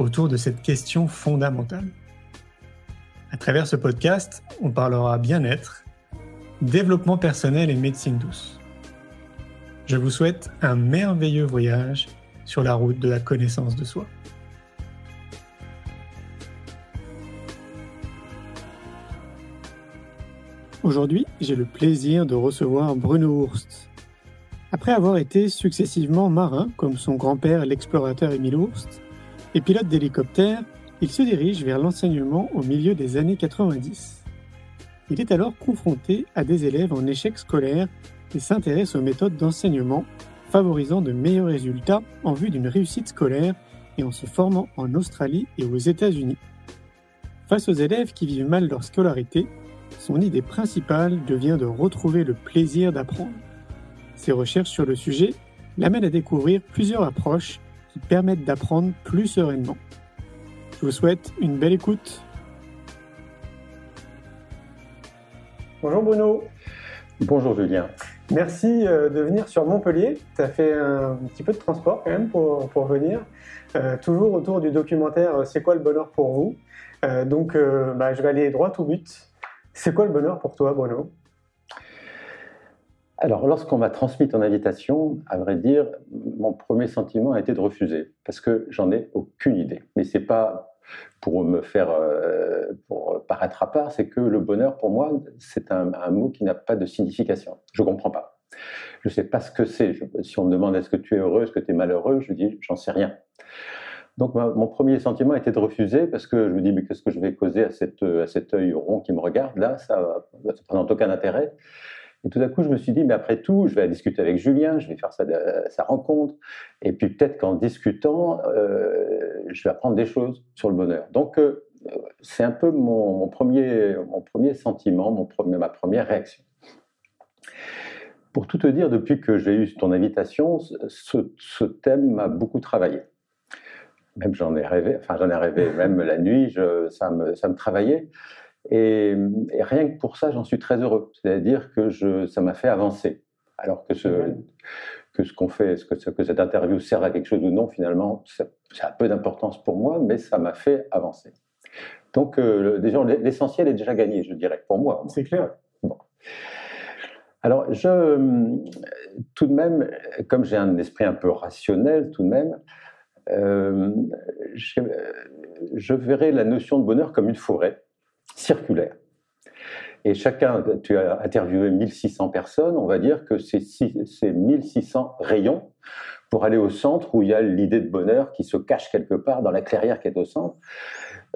autour de cette question fondamentale. À travers ce podcast, on parlera bien-être, développement personnel et médecine douce. Je vous souhaite un merveilleux voyage sur la route de la connaissance de soi. Aujourd'hui, j'ai le plaisir de recevoir Bruno Hurst. Après avoir été successivement marin, comme son grand-père l'explorateur Émile Hurst, et pilote d'hélicoptère, il se dirige vers l'enseignement au milieu des années 90. Il est alors confronté à des élèves en échec scolaire et s'intéresse aux méthodes d'enseignement favorisant de meilleurs résultats en vue d'une réussite scolaire et en se formant en Australie et aux États-Unis. Face aux élèves qui vivent mal leur scolarité, son idée principale devient de retrouver le plaisir d'apprendre. Ses recherches sur le sujet l'amènent à découvrir plusieurs approches qui permettent d'apprendre plus sereinement. Je vous souhaite une belle écoute. Bonjour Bruno. Bonjour Julien. Merci euh, de venir sur Montpellier. Tu as fait un petit peu de transport quand même pour, pour venir. Euh, toujours autour du documentaire euh, C'est quoi le bonheur pour vous? Donc bah, je vais aller droit au but. C'est quoi le bonheur pour toi Bruno? Alors, lorsqu'on m'a transmis ton invitation, à vrai dire, mon premier sentiment a été de refuser, parce que j'en ai aucune idée. Mais c'est pas pour me faire euh, pour paraître à part, c'est que le bonheur, pour moi, c'est un, mot qui n'a pas de signification. Je comprends pas. Je sais pas ce que c'est. Si on me demande est-ce que tu es heureux, est-ce que tu es malheureux, je dis j'en sais rien. Donc mon premier sentiment était de refuser parce que je me dis mais qu'est-ce que je vais causer à, à cet œil rond qui me regarde là, ça ne présente aucun intérêt. Et tout d'un coup, je me suis dit, mais après tout, je vais discuter avec Julien, je vais faire sa, sa rencontre, et puis peut-être qu'en discutant, euh, je vais apprendre des choses sur le bonheur. Donc, euh, c'est un peu mon, premier, mon premier sentiment, mon ma première réaction. Pour tout te dire, depuis que j'ai eu ton invitation, ce, thème m'a beaucoup travaillé. Même j'en ai rêvé, enfin j'en ai rêvé, même la nuit, ça, me, ça me travaillait. Et, rien que pour ça, j'en suis très heureux. C'est-à-dire que je, ça m'a fait avancer. Alors que ce, que ce qu'on fait, ce que, que, cette interview sert à quelque chose ou non, finalement, ça, a peu d'importance pour moi, mais ça m'a fait avancer. Donc, euh, déjà, l'essentiel est déjà gagné, je dirais, pour moi. C'est clair. Bon. Alors, je, tout de même, comme j'ai un esprit un peu rationnel, tout de même, euh, je, je verrais la notion de bonheur comme une forêt circulaire. Et chacun, tu as interviewé 1600 personnes, on va dire que c'est 1600 rayons pour aller au centre où il y a l'idée de bonheur qui se cache quelque part dans la clairière qui est au centre.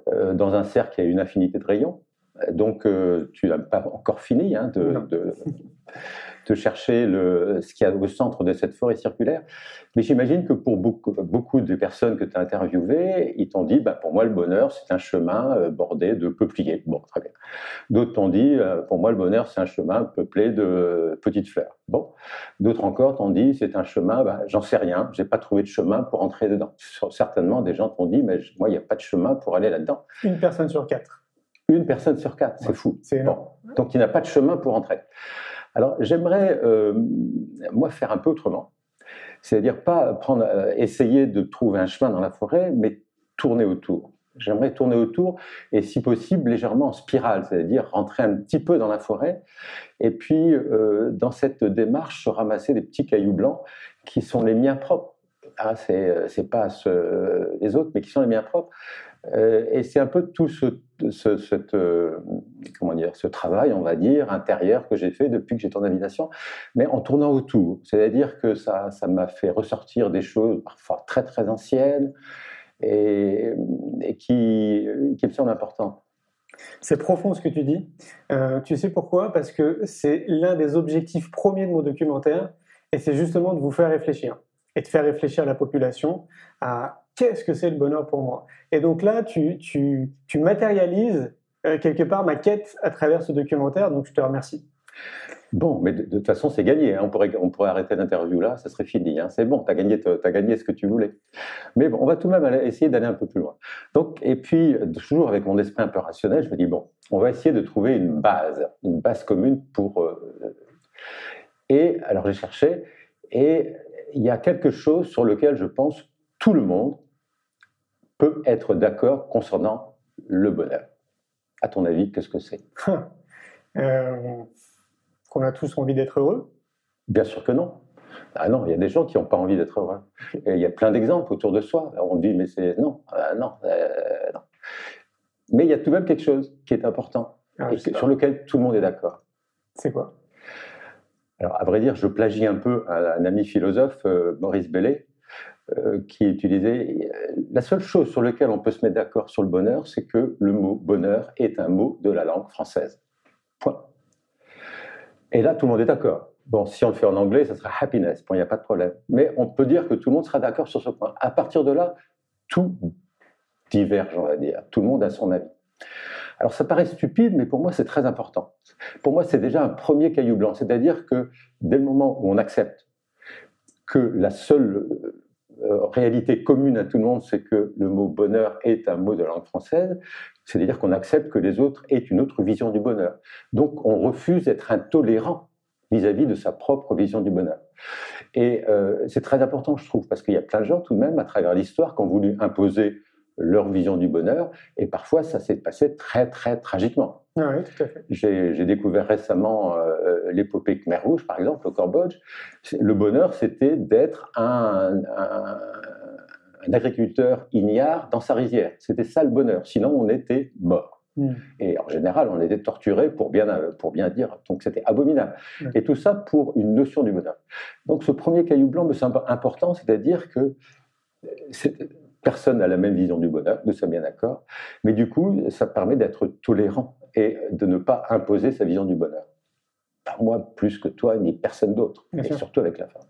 Euh, dans un cercle, il y a une infinité de rayons. Donc, euh, tu n'as pas encore fini hein, de, de chercher le, ce qu'il y a au centre de cette forêt circulaire. Mais j'imagine que pour beaucoup, beaucoup de personnes que tu as interviewées, ils t'ont dit, bah, pour moi, le bonheur, c'est un chemin euh, bordé de peupliers. Bon, très bien. D'autres t'ont dit, euh, pour moi, le bonheur, c'est un chemin peuplé de petites fleurs. Bon. D'autres encore t'ont dit, c'est un chemin, bah, j'en sais rien, j'ai pas trouvé de chemin pour entrer dedans. Certainement, des gens t'ont dit, mais moi, il n'y a pas de chemin pour aller là-dedans. Une personne sur quatre. Une personne sur quatre, c'est fou. C'est bon. Donc, il n'a pas de chemin pour entrer. Alors j'aimerais, euh, moi, faire un peu autrement. C'est-à-dire pas prendre, euh, essayer de trouver un chemin dans la forêt, mais tourner autour. J'aimerais tourner autour et si possible légèrement en spirale, c'est-à-dire rentrer un petit peu dans la forêt et puis euh, dans cette démarche se ramasser des petits cailloux blancs qui sont les miens propres. Ah, c'est pas les autres, mais qui sont les miens propres. Euh, et c'est un peu tout euh, ce travail, on va dire, intérieur que j'ai fait depuis que j'ai ton invitation, mais en tournant autour. C'est-à-dire que ça, m'a fait ressortir des choses parfois très très anciennes et, et qui, qui me semblent importantes. C'est profond ce que tu dis. Euh, tu sais pourquoi? Parce que c'est l'un des objectifs premiers de mon documentaire, et c'est justement de vous faire réfléchir et de faire réfléchir la population à qu'est-ce que c'est le bonheur pour moi? Et donc là, tu, tu, tu matérialises euh, quelque part ma quête à travers ce documentaire, donc je te remercie. Bon, mais de, toute façon, c'est gagné. Hein. On, pourrait, on pourrait arrêter l'interview là, ça serait fini. Hein. C'est bon, tu as gagné, as gagné ce que tu voulais. Mais bon, on va tout de même essayer d'aller un peu plus loin. Donc, et puis, toujours avec mon esprit un peu rationnel, je me dis, bon, on va essayer de trouver une base, une base commune pour... Euh, et alors, j'ai cherché, et il y a quelque chose sur lequel je pense tout le monde peut être d'accord concernant le bonheur. À ton avis, qu'est-ce que c'est? Euh, Qu'on a tous envie d'être heureux? Bien sûr que non. Ah non, il y a des gens qui n'ont pas envie d'être heureux. Et il y a plein d'exemples autour de soi. On dit, mais c'est non, euh, non, euh, non. Mais il y a tout de même quelque chose qui est important ah, et sur lequel tout le monde est d'accord. C'est quoi? Alors, à vrai dire, je plagie un peu un, ami philosophe, Maurice Bellet, qui utilisait la seule chose sur laquelle on peut se mettre d'accord sur le bonheur, c'est que le mot bonheur est un mot de la langue française. Point. Et là, tout le monde est d'accord. Bon, si on le fait en anglais, ça sera happiness. Bon, il n'y a pas de problème. Mais on peut dire que tout le monde sera d'accord sur ce point. À partir de là, tout diverge, on va dire. Tout le monde a son avis. Alors ça paraît stupide, mais pour moi c'est très important. Pour moi c'est déjà un premier caillou blanc, c'est-à-dire que dès le moment où on accepte que la seule euh, réalité commune à tout le monde, c'est que le mot bonheur est un mot de langue française, c'est-à-dire qu'on accepte que les autres aient une autre vision du bonheur. Donc on refuse d'être intolérant vis-à-vis de sa propre vision du bonheur. Et euh, c'est très important, je trouve, parce qu'il y a plein de gens tout de même, à travers l'histoire, qui ont voulu imposer leur vision du bonheur, et parfois ça s'est passé très très tragiquement. Ah oui, tout à fait. J'ai découvert récemment euh, l'épopée Khmer Rouge, par exemple, au Cambodge. Le bonheur, c'était d'être un, un, agriculteur ignare dans sa rizière. C'était ça le bonheur. Sinon, on était mort. Hmm. Et en général, on était torturé pour bien, pour bien dire. Donc, c'était abominable. Et tout ça pour une notion du bonheur. Donc, ce premier caillou blanc me semble important, c'est-à-dire que personne n'a la même vision du bonheur, nous sommes bien d'accord, mais du coup, ça permet d'être tolérant et de ne pas imposer sa vision du bonheur. Pas moi plus que toi, ni personne d'autre, et surtout avec la femme.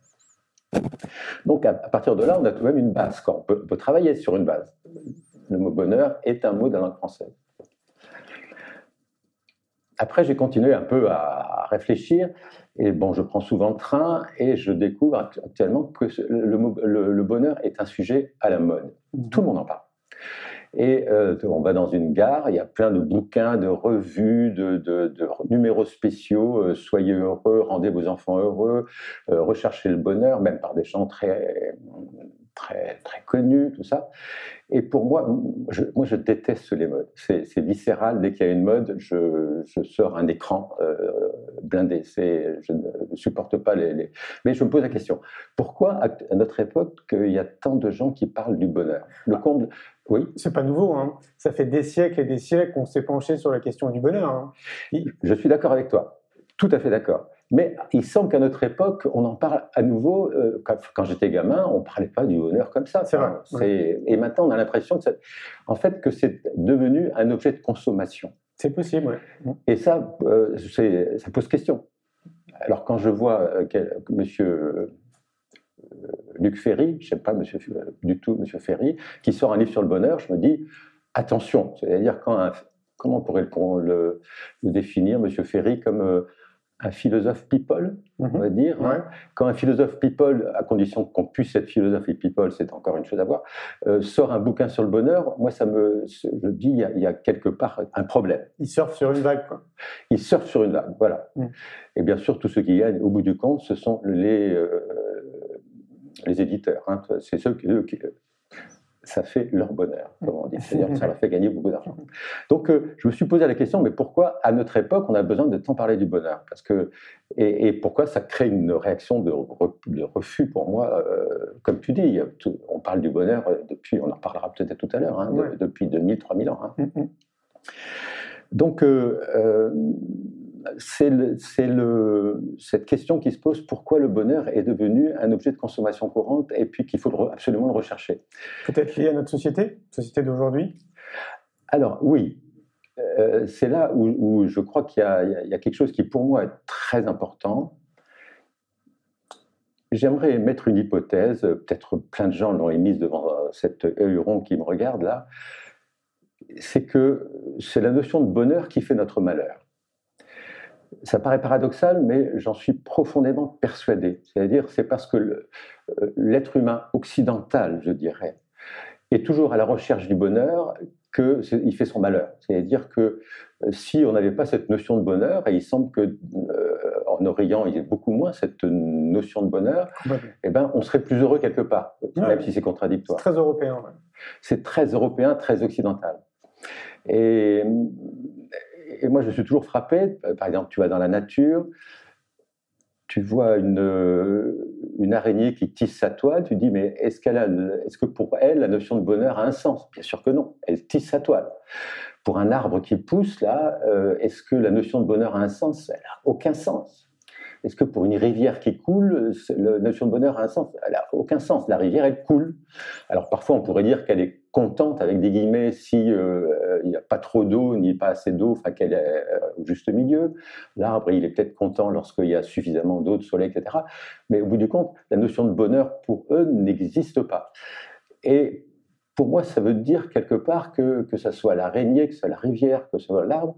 Donc à, partir de là, on a tout de même une base. On peut, on peut travailler sur une base. Le mot bonheur est un mot de la langue française. Après, j'ai continué un peu à réfléchir et bon, je prends souvent le train et je découvre actuellement que le, le, bonheur est un sujet à la mode. Mmh. Tout le monde en parle. Et euh, on va dans une gare, il y a plein de bouquins, de revues, de, de, de numéros spéciaux. Euh, soyez heureux, rendez vos enfants heureux, euh, recherchez le bonheur, même par des gens très très, très connu, tout ça. Et pour moi, je, moi, je déteste les modes. C'est viscéral. Dès qu'il y a une mode, je, je sors un écran euh, blindé. Je ne supporte pas les, Mais je me pose la question pourquoi, à notre époque, il y a tant de gens qui parlent du bonheur? Le comble. Oui. C'est pas nouveau. Hein. Ça fait des siècles et des siècles qu'on s'est penché sur la question du bonheur. Hein. Je suis d'accord avec toi. Tout à fait d'accord. Mais il semble qu'à notre époque, on en parle à nouveau. Euh, quand, j'étais gamin, on ne parlait pas du bonheur comme ça. C'est vrai. Et maintenant, on a l'impression que, en fait, que c'est devenu un objet de consommation. C'est possible, oui. Et ça, euh, ça pose question. Alors, quand je vois euh, Monsieur Luc Ferry, je ne sais pas monsieur, du tout Monsieur Ferry, qui sort un livre sur le bonheur, je me dis attention. C'est-à-dire quand comment on pourrait le, le, définir, Monsieur Ferry, comme un philosophe people, on va mhm. dire. Hein. Quand un philosophe people, à condition qu'on puisse être philosophe et people, c'est encore une chose à voir, euh, sort un bouquin sur le bonheur, moi, ça me, je dis, il y, a, quelque part un problème. Il surfe sur une vague, quoi. Il surfe sur une vague, voilà. Mm. Et bien sûr, tous ceux qui gagnent, au bout du compte, ce sont les, euh, les éditeurs. Hein. C'est ceux qui, ça fait leur bonheur, comme on dit. C'est-à-dire que ça leur fait gagner beaucoup d'argent. Donc, euh, je me suis posé la question, mais pourquoi, à notre époque, on a besoin de tant parler du bonheur? Parce que, et, pourquoi ça crée une réaction de, refus pour moi euh, Comme tu dis, on parle du bonheur depuis, on en reparlera peut-être tout à l'heure, hein, depuis 2000, 3000 ans. Hein. Mm, mm. Donc, euh, c'est cette question qui se pose pourquoi le bonheur est devenu un objet de consommation courante et puis qu'il faut absolument le rechercher. Peut-être lié à notre société, société d'aujourd'hui? Alors oui, euh, c'est là où, je crois qu'il y, a quelque chose qui pour moi est très important. j'aimerais mettre une hypothèse, peut-être plein de gens l'ont émise devant cet œilleron qui me regarde là, c'est que c'est la notion de bonheur qui fait notre malheur. Ça paraît paradoxal, mais j'en suis profondément persuadé. C'est-à-dire, c'est parce que euh, l'être humain occidental, je dirais, est toujours à la recherche du bonheur qu'il fait son malheur. C'est-à-dire que euh, si on n'avait pas cette notion de bonheur, et il semble que euh, en Orient, il y ait beaucoup moins cette notion de bonheur, eh ben, on serait plus heureux quelque part, même si c'est contradictoire. C'est très européen. C'est très européen, très occidental. Et, et, moi, je suis toujours frappé. Par exemple, tu vas dans la nature, tu vois une, araignée qui tisse sa toile, tu dis, mais est-ce que pour elle, la notion de bonheur a un sens? Bien sûr que non. Elle tisse sa toile. Pour un arbre qui pousse, là, euh, est-ce que la notion de bonheur a un sens? Elle n'a aucun sens. Est-ce que pour une rivière qui coule, la notion de bonheur a un sens? Elle n'a aucun sens. La rivière, elle coule. Alors parfois, on pourrait dire qu'elle est contente, avec des guillemets, si euh, il n'y a pas trop d'eau, ni pas assez d'eau, enfin qu'elle est euh, au juste milieu. L'arbre, il est peut-être content lorsqu'il y a suffisamment d'eau, de soleil, etc. Mais au bout du compte, la notion de bonheur, pour eux, n'existe pas. Et pour moi, ça veut dire quelque part que, que ce soit l'araignée, que ce soit la rivière, que ce soit l'arbre,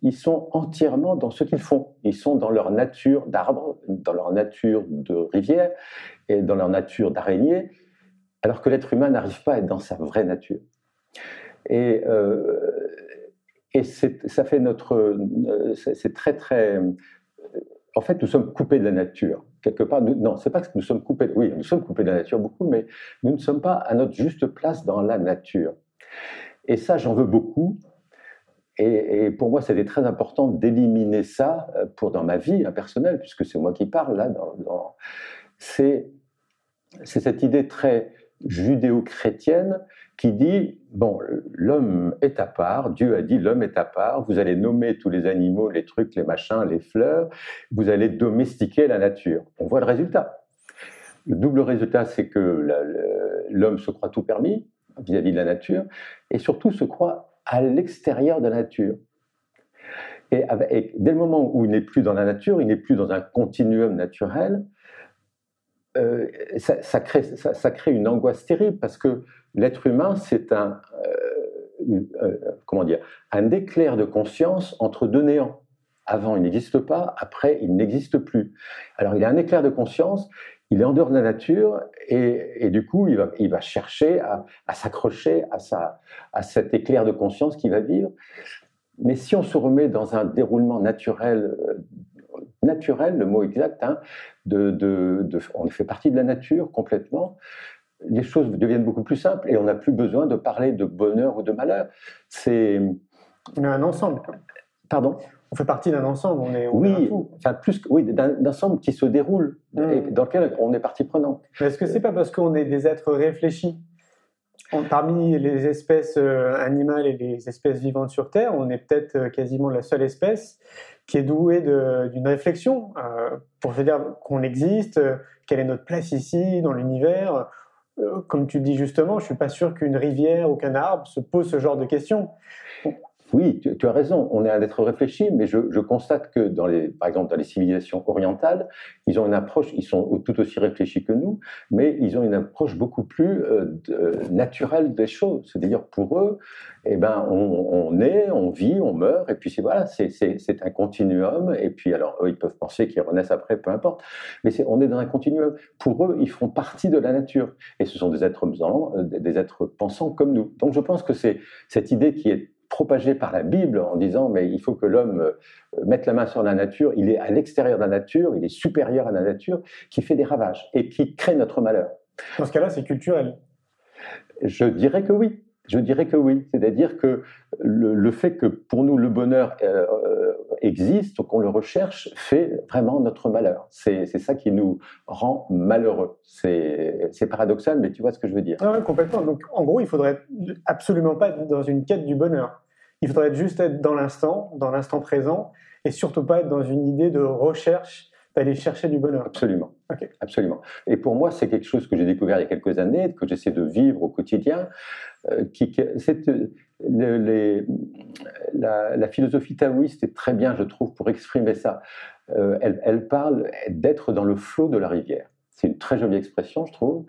ils sont entièrement dans ce qu'ils font. Ils sont dans leur nature d'arbre, dans leur nature de rivière et dans leur nature d'araignée, alors que l'être humain n'arrive pas à être dans sa vraie nature. Et, euh, ça fait notre. C'est très, très. En fait, nous sommes coupés de la nature. Quelque part, non, c'est pas que nous sommes coupés. Oui, nous sommes coupés de la nature beaucoup, mais nous ne sommes pas à notre juste place dans la nature. Et ça, j'en veux beaucoup et, pour moi, c'était très important d'éliminer ça euh, pour dans ma vie personnelle, puisque c'est moi qui parle là. C'est cette idée très judéo-chrétienne qui dit bon, l'homme est à part. Dieu a dit l'homme est à part. Vous allez nommer tous les animaux, les trucs, les machins, les fleurs. Vous allez domestiquer la nature. On voit le résultat. Le double résultat, c'est que l'homme se croit tout permis vis-à-vis -vis de la nature, et surtout se croit à l'extérieur de la nature. Et, dès le moment où il n'est plus dans la nature, il n'est plus dans un continuum naturel, euh, ça, crée, une angoisse terrible parce que l'être humain, c'est un, euh, euh, un éclair de conscience entre deux néants. Avant, il n'existe pas, après, il n'existe plus. Alors, il a un éclair de conscience, il est en dehors de la nature et, du coup, il va, chercher à, s'accrocher à, à cet éclair de conscience qu'il va vivre. Mais si on se remet dans un déroulement naturel, naturel, le mot exact, hein, de, de, on fait partie de la nature complètement, les choses deviennent beaucoup plus simples et on n'a plus besoin de parler de bonheur ou de malheur. C'est on est un ensemble. Pardon? On fait partie d'un ensemble, on est, oui, enfin plus oui, d'un ensemble qui se déroule et hmm. dans lequel on est partie prenante. Est-ce que c'est pas parce qu'on est des êtres réfléchis Parmi les espèces euh, animales et les espèces vivantes sur Terre, on est peut-être euh, quasiment la seule espèce qui est douée d'une réflexion euh, pour se dire qu'on existe, quelle est notre place ici dans l'univers. comme tu dis justement, je suis pas sûr qu'une rivière ou qu'un arbre se pose ce genre de questions. Oui, tu, as raison, on est un être réfléchi, mais je, constate que, dans les, par exemple, dans les civilisations orientales, ils ont une approche, ils sont tout aussi réfléchis que nous, mais ils ont une approche beaucoup plus euh, naturelle des choses. C'est-à-dire, pour eux, eh ben, on, est, on vit, on meurt, et puis c'est voilà, c'est un continuum, et puis alors, eux, ils peuvent penser qu'ils renaissent après, peu importe, mais on est dans un continuum. Pour eux, ils font partie de la nature, et ce sont des êtres, des êtres pensants comme nous. Donc je pense que c'est cette idée qui est propagé par la Bible en disant mais il faut que l'homme euh, mette la main sur la nature, il est à l'extérieur de la nature, il est supérieur à la nature, qui fait des ravages et qui crée notre malheur. Dans ce cas-là, c'est culturel. Je dirais que oui. Je dirais que oui. C'est-à-dire que le, fait que pour nous le bonheur euh, euh, existe, qu'on le recherche, fait vraiment notre malheur. C'est ça qui nous rend malheureux. C'est paradoxal, mais tu vois ce que je veux dire. Ah complètement. Donc en gros, il faudrait absolument pas être dans une quête du bonheur. Il faudrait juste être dans l'instant, dans l'instant présent, et surtout pas être dans une idée de recherche d'aller chercher du bonheur. Absolument. Absolument. Et pour moi, c'est quelque chose que j'ai découvert il y a quelques années, que j'essaie de vivre au quotidien. Euh, qui, les, la, la, philosophie taoïste est très bien, je trouve, pour exprimer ça. Euh, elle, elle, parle d'être dans le flot de la rivière. C'est une très jolie expression, je trouve.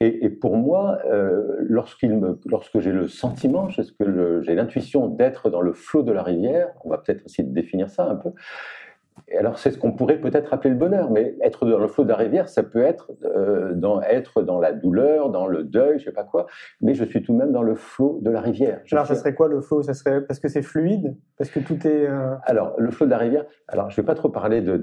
Et, pour moi, euh, lorsqu'il me, lorsque j'ai le sentiment, j'ai l'intuition d'être dans le flot de la rivière, on va peut-être essayer de définir ça un peu, alors c'est ce qu'on pourrait peut-être appeler le bonheur, mais être dans le flot de la rivière, ça peut être euh, dans être dans la douleur, dans le deuil, je sais pas quoi, mais je suis tout de même dans le flot de la rivière. alors ça serait quoi le flot? Ça serait parce que c'est fluide, parce que tout est. Euh, alors le flot de la rivière. Alors je vais pas trop parler de,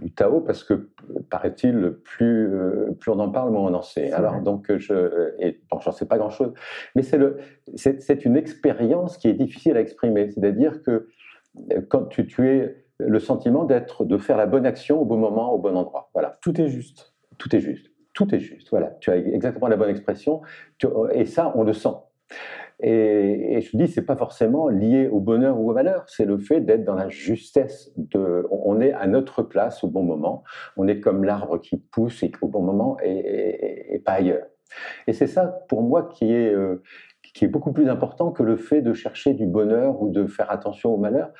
du Tao parce que paraît-il plus euh, plus on en parle, moins on en sait. Alors donc je et bon, j'en sais pas grand chose, mais c'est le c'est une expérience qui est difficile à exprimer, c'est-à-dire que quand tu, tu es le sentiment d'être, de faire la bonne action au bon moment, au bon endroit. Voilà. Tout est juste. Tout est juste. Tout est juste. Voilà. Tu as exactement la bonne expression. et ça, on le sent. Et, je te dis, c'est pas forcément lié au bonheur ou au malheur. C'est le fait d'être dans la justesse. De, on est à notre place au bon moment. On est comme l'arbre qui pousse et au bon moment et, et pas ailleurs. Et c'est ça, pour moi, qui est, euh, qui est beaucoup plus important que le fait de chercher du bonheur ou de faire attention au malheur,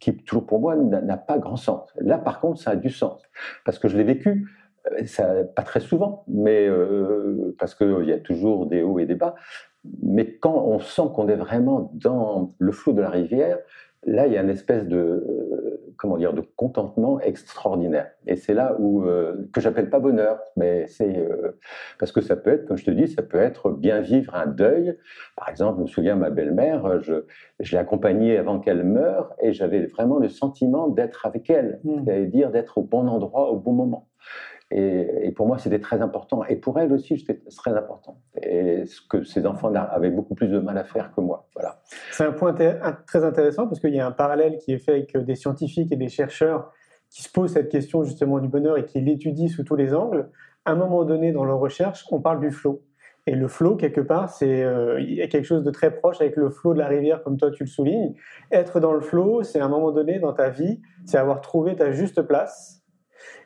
qui, toujours pour moi, n'a pas grand sens. Là, par contre, ça a du sens. Parce que je l'ai vécu, euh, pas très souvent, mais euh, parce qu'il y a toujours des hauts et des bas. Mais quand on sent qu'on est vraiment dans le flot de la rivière, là, il y a une espèce de, comment dire, de contentement extraordinaire. Et c'est là où, euh, que j'appelle pas bonheur, mais c'est, euh, parce que ça peut être, comme je te dis, ça peut être bien vivre un deuil. Par exemple, je me souviens, ma belle-mère, je, je l'ai accompagnée avant qu'elle meure et j'avais vraiment le sentiment d'être avec elle, mmh. c'est-à-dire d'être au bon endroit au bon moment. Et, pour moi, c'était très important. Et pour elle aussi, c'était très important. Et ce que ses enfants avaient beaucoup plus de mal à faire que moi. Voilà. C'est un point très intéressant parce qu'il y a un parallèle qui est fait avec des scientifiques et des chercheurs qui se posent cette question justement du bonheur et qui l'étudient sous tous les angles. À un moment donné, dans leur recherche, on parle du flot. Et le flot, quelque part, c'est euh, il y a quelque chose de très proche avec le flot de la rivière, comme toi tu le soulignes. Être dans le flot, c'est à un moment donné dans ta vie, c'est avoir trouvé ta juste place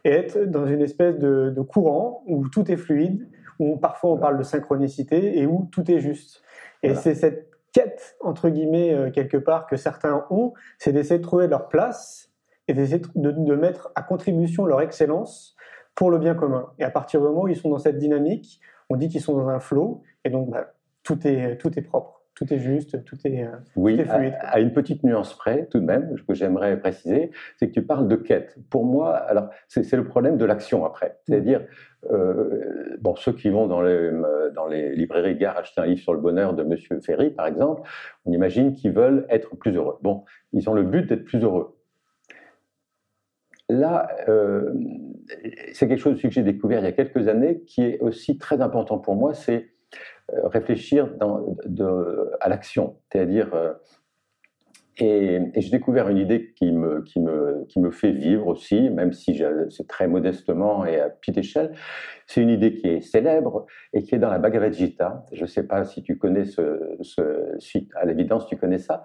et être dans une espèce de, courant où tout est fluide, où parfois on parle de synchronicité et où tout est juste. Et c'est cette quête, entre guillemets, euh, quelque part, que certains ont, c'est d'essayer de trouver leur place et d'essayer de, mettre à contribution leur excellence pour le bien commun. Et à partir du moment où ils sont dans cette dynamique, on dit qu'ils sont dans un flot, et donc bah, tout, est, tout est propre tout est juste, tout est, euh, oui, fluide. À, une petite nuance près, tout de même, que j'aimerais préciser, c'est que tu parles de quête. Pour moi, alors c'est le problème de l'action après. C'est-à-dire, euh, bon, ceux qui vont dans les, dans les librairies gare acheter un livre sur le bonheur de Monsieur Ferry, par exemple, on imagine qu'ils veulent être plus heureux. Bon, ils ont le but d'être plus heureux. Là, euh, c'est quelque chose que j'ai découvert il y a quelques années qui est aussi très important pour moi, c'est réfléchir dans, de, à l'action, c'est-à-dire euh, et, j'ai découvert une idée qui me, qui, me, qui me fait vivre aussi, même si c'est très modestement et à petite échelle. C'est une idée qui est célèbre et qui est dans la Bhagavad Gita. Je ne sais pas si tu connais ce, ce si à l'évidence tu connais ça.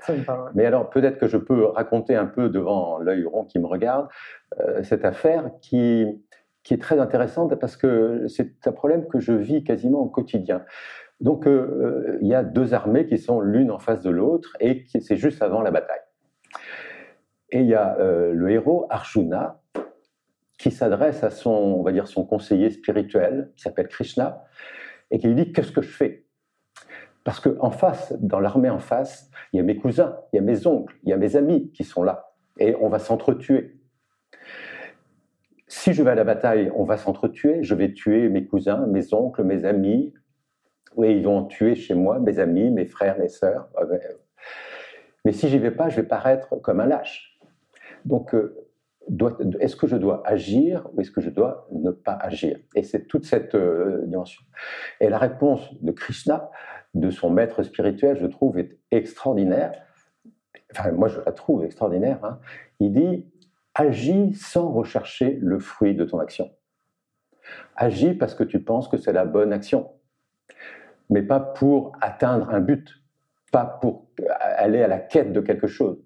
Mais alors peut-être que je peux raconter un peu devant l'œil rond qui me regarde euh, cette affaire qui, qui est très intéressante parce que c'est un problème que je vis quasiment au quotidien. Donc, euh, euh, il y a deux armées qui sont l'une en face de l'autre et c'est juste avant la bataille. Et il y a euh, le héros Arjuna qui s'adresse à son, on va dire, son conseiller spirituel, qui s'appelle Krishna, et qui lui dit qu'est-ce que je fais? Parce que en face, dans l'armée en face, il y a mes cousins, il y a mes oncles, il y a mes amis qui sont là, et on va s'entretuer. Si je vais à la bataille, on va s'entretuer. Je vais tuer mes cousins, mes oncles, mes amis, oui, ils vont tuer chez moi mes amis, mes frères, mes sœurs. Ben, mais si j'y vais pas, je vais paraître comme un lâche. Donc, euh, est-ce que je dois agir ou est-ce que je dois ne pas agir? Et c'est toute cette euh, dimension. Et la réponse de Krishna, de son maître spirituel, je trouve, est extraordinaire. Enfin, moi, je la trouve extraordinaire. Hein. Il dit agis sans rechercher le fruit de ton action. Agis parce que tu penses que c'est la bonne action mais pas pour atteindre un but, pas pour aller à la quête de quelque chose.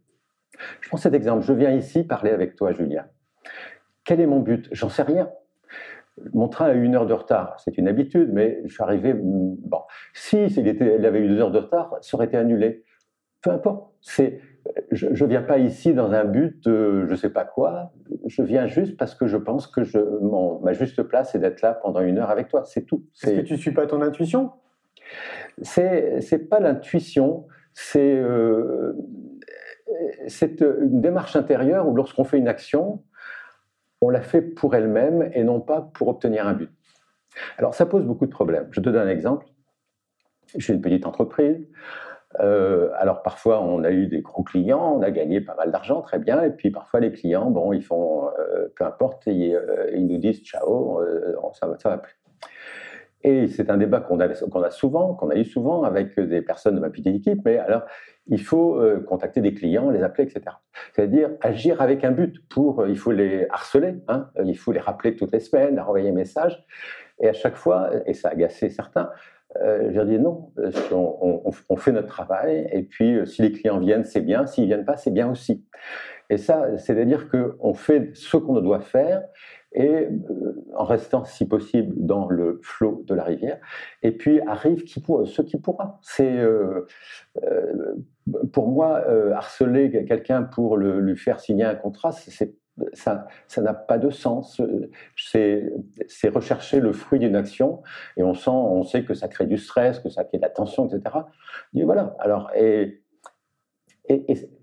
Je prends cet exemple. Je viens ici parler avec toi, Julien. Quel est mon but? J'en sais rien. Mon train a eu une heure de retard. C'est une habitude, mais je suis arrivé. Bon, si il, était, il avait eu deux heures de retard, ça aurait été annulé. Peu importe. C'est je ne viens pas ici dans un but de je ne sais pas quoi. Je viens juste parce que je pense que je, mon, ma juste place, c'est d'être là pendant une heure avec toi. C'est tout. Est-ce que tu ne suis pas ton intuition? C'est n'est pas l'intuition, c'est euh, c'est une démarche intérieure où lorsqu'on fait une action, on la fait pour elle-même et non pas pour obtenir un but. Alors ça pose beaucoup de problèmes. Je te donne un exemple. J'ai une petite entreprise. Euh, alors parfois on a eu des gros clients, on a gagné pas mal d'argent, très bien, et puis parfois les clients, bon, ils font, euh, peu importe, ils, euh, nous disent ciao, ça, ça va plus. Et c'est un débat qu'on a, souvent, qu'on a eu souvent avec des personnes de ma petite équipe, mais alors il faut contacter des clients, les appeler, etc. C'est-à-dire agir avec un but pour, il faut les harceler, hein, il faut les rappeler toutes les semaines, leur envoyer un message, et à chaque fois, et ça a agacé certains, euh, je dis non, euh, on, fait notre travail et puis euh, si les clients viennent, c'est bien, s'ils viennent pas, c'est bien aussi. Et ça, c'est-à-dire qu'on fait ce qu'on doit faire et en restant, si possible, dans le flot de la rivière. Et puis arrive ce qui pourra. C'est pour moi harceler quelqu'un pour lui faire signer un contrat, ça n'a pas de sens. C'est rechercher le fruit d'une action et on sent, on sait que ça crée du stress, que ça crée de la tension, etc. Et voilà. Alors, et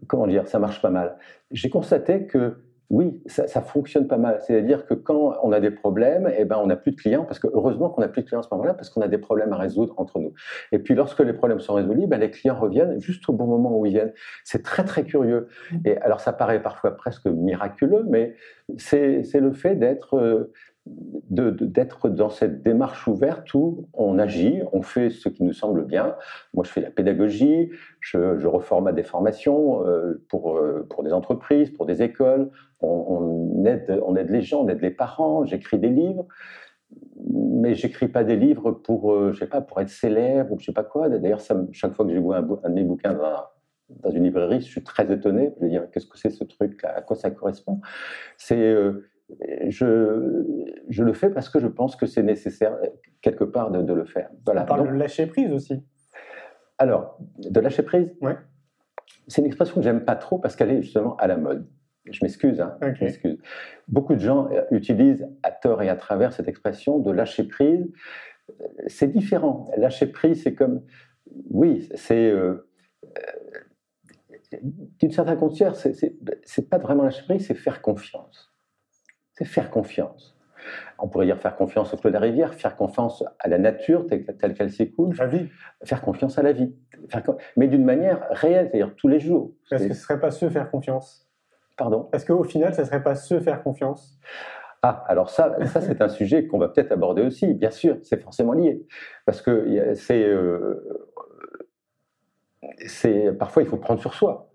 comment dire, ça marche pas mal. J'ai constaté que oui, ça, fonctionne pas mal. C'est-à-dire que quand on a des problèmes, eh ben, on n'a plus de clients, parce que heureusement qu'on n'a plus de clients à ce moment-là, parce qu'on a des problèmes à résoudre entre nous. Et puis lorsque les problèmes sont résolus, ben, les clients reviennent juste au bon moment où ils viennent. C'est très très curieux. Mmh. Et alors ça paraît parfois presque miraculeux, mais c'est le fait d'être euh, d'être dans cette démarche ouverte où on agit, on fait ce qui nous semble bien. Moi, je fais la pédagogie, je, je reformate des formations euh, pour, euh, pour des entreprises, pour des écoles. On, aide, on aide les gens, on aide les parents. J'écris des livres, mais j'écris pas des livres pour, euh, je sais pas, pour être célèbre ou je sais pas quoi. D'ailleurs, chaque fois que vois un, un, de mes bouquins dans, une librairie, je suis très étonné. Je veux dire, qu'est-ce que c'est ce truc À quoi ça correspond? C'est je, je, le fais parce que je pense que c'est nécessaire quelque part de, le faire. Voilà. On parle de lâcher prise aussi. Alors, de lâcher prise ouais. C'est une expression que j'aime pas trop parce qu'elle est justement à la mode. Je m'excuse, hein, Beaucoup de gens utilisent à tort et à travers cette expression de lâcher prise. C'est différent. Lâcher prise, c'est comme, oui, c'est euh, euh, d'une certaine manière, c'est pas vraiment lâcher prise, c'est faire confiance c'est faire confiance. On pourrait dire faire confiance au flot de la rivière, faire confiance à la nature telle, qu'elle s'écoule, faire confiance à la vie, mais d'une manière réelle, c'est-à-dire tous les jours. Est-ce que ce ne serait pas se faire confiance Pardon? Est-ce qu'au final, ce ne serait pas se faire confiance? Ah, alors ça, ça c'est un sujet qu'on va peut-être aborder aussi, bien sûr, c'est forcément lié. Parce que c'est. Euh, parfois, il faut prendre sur soi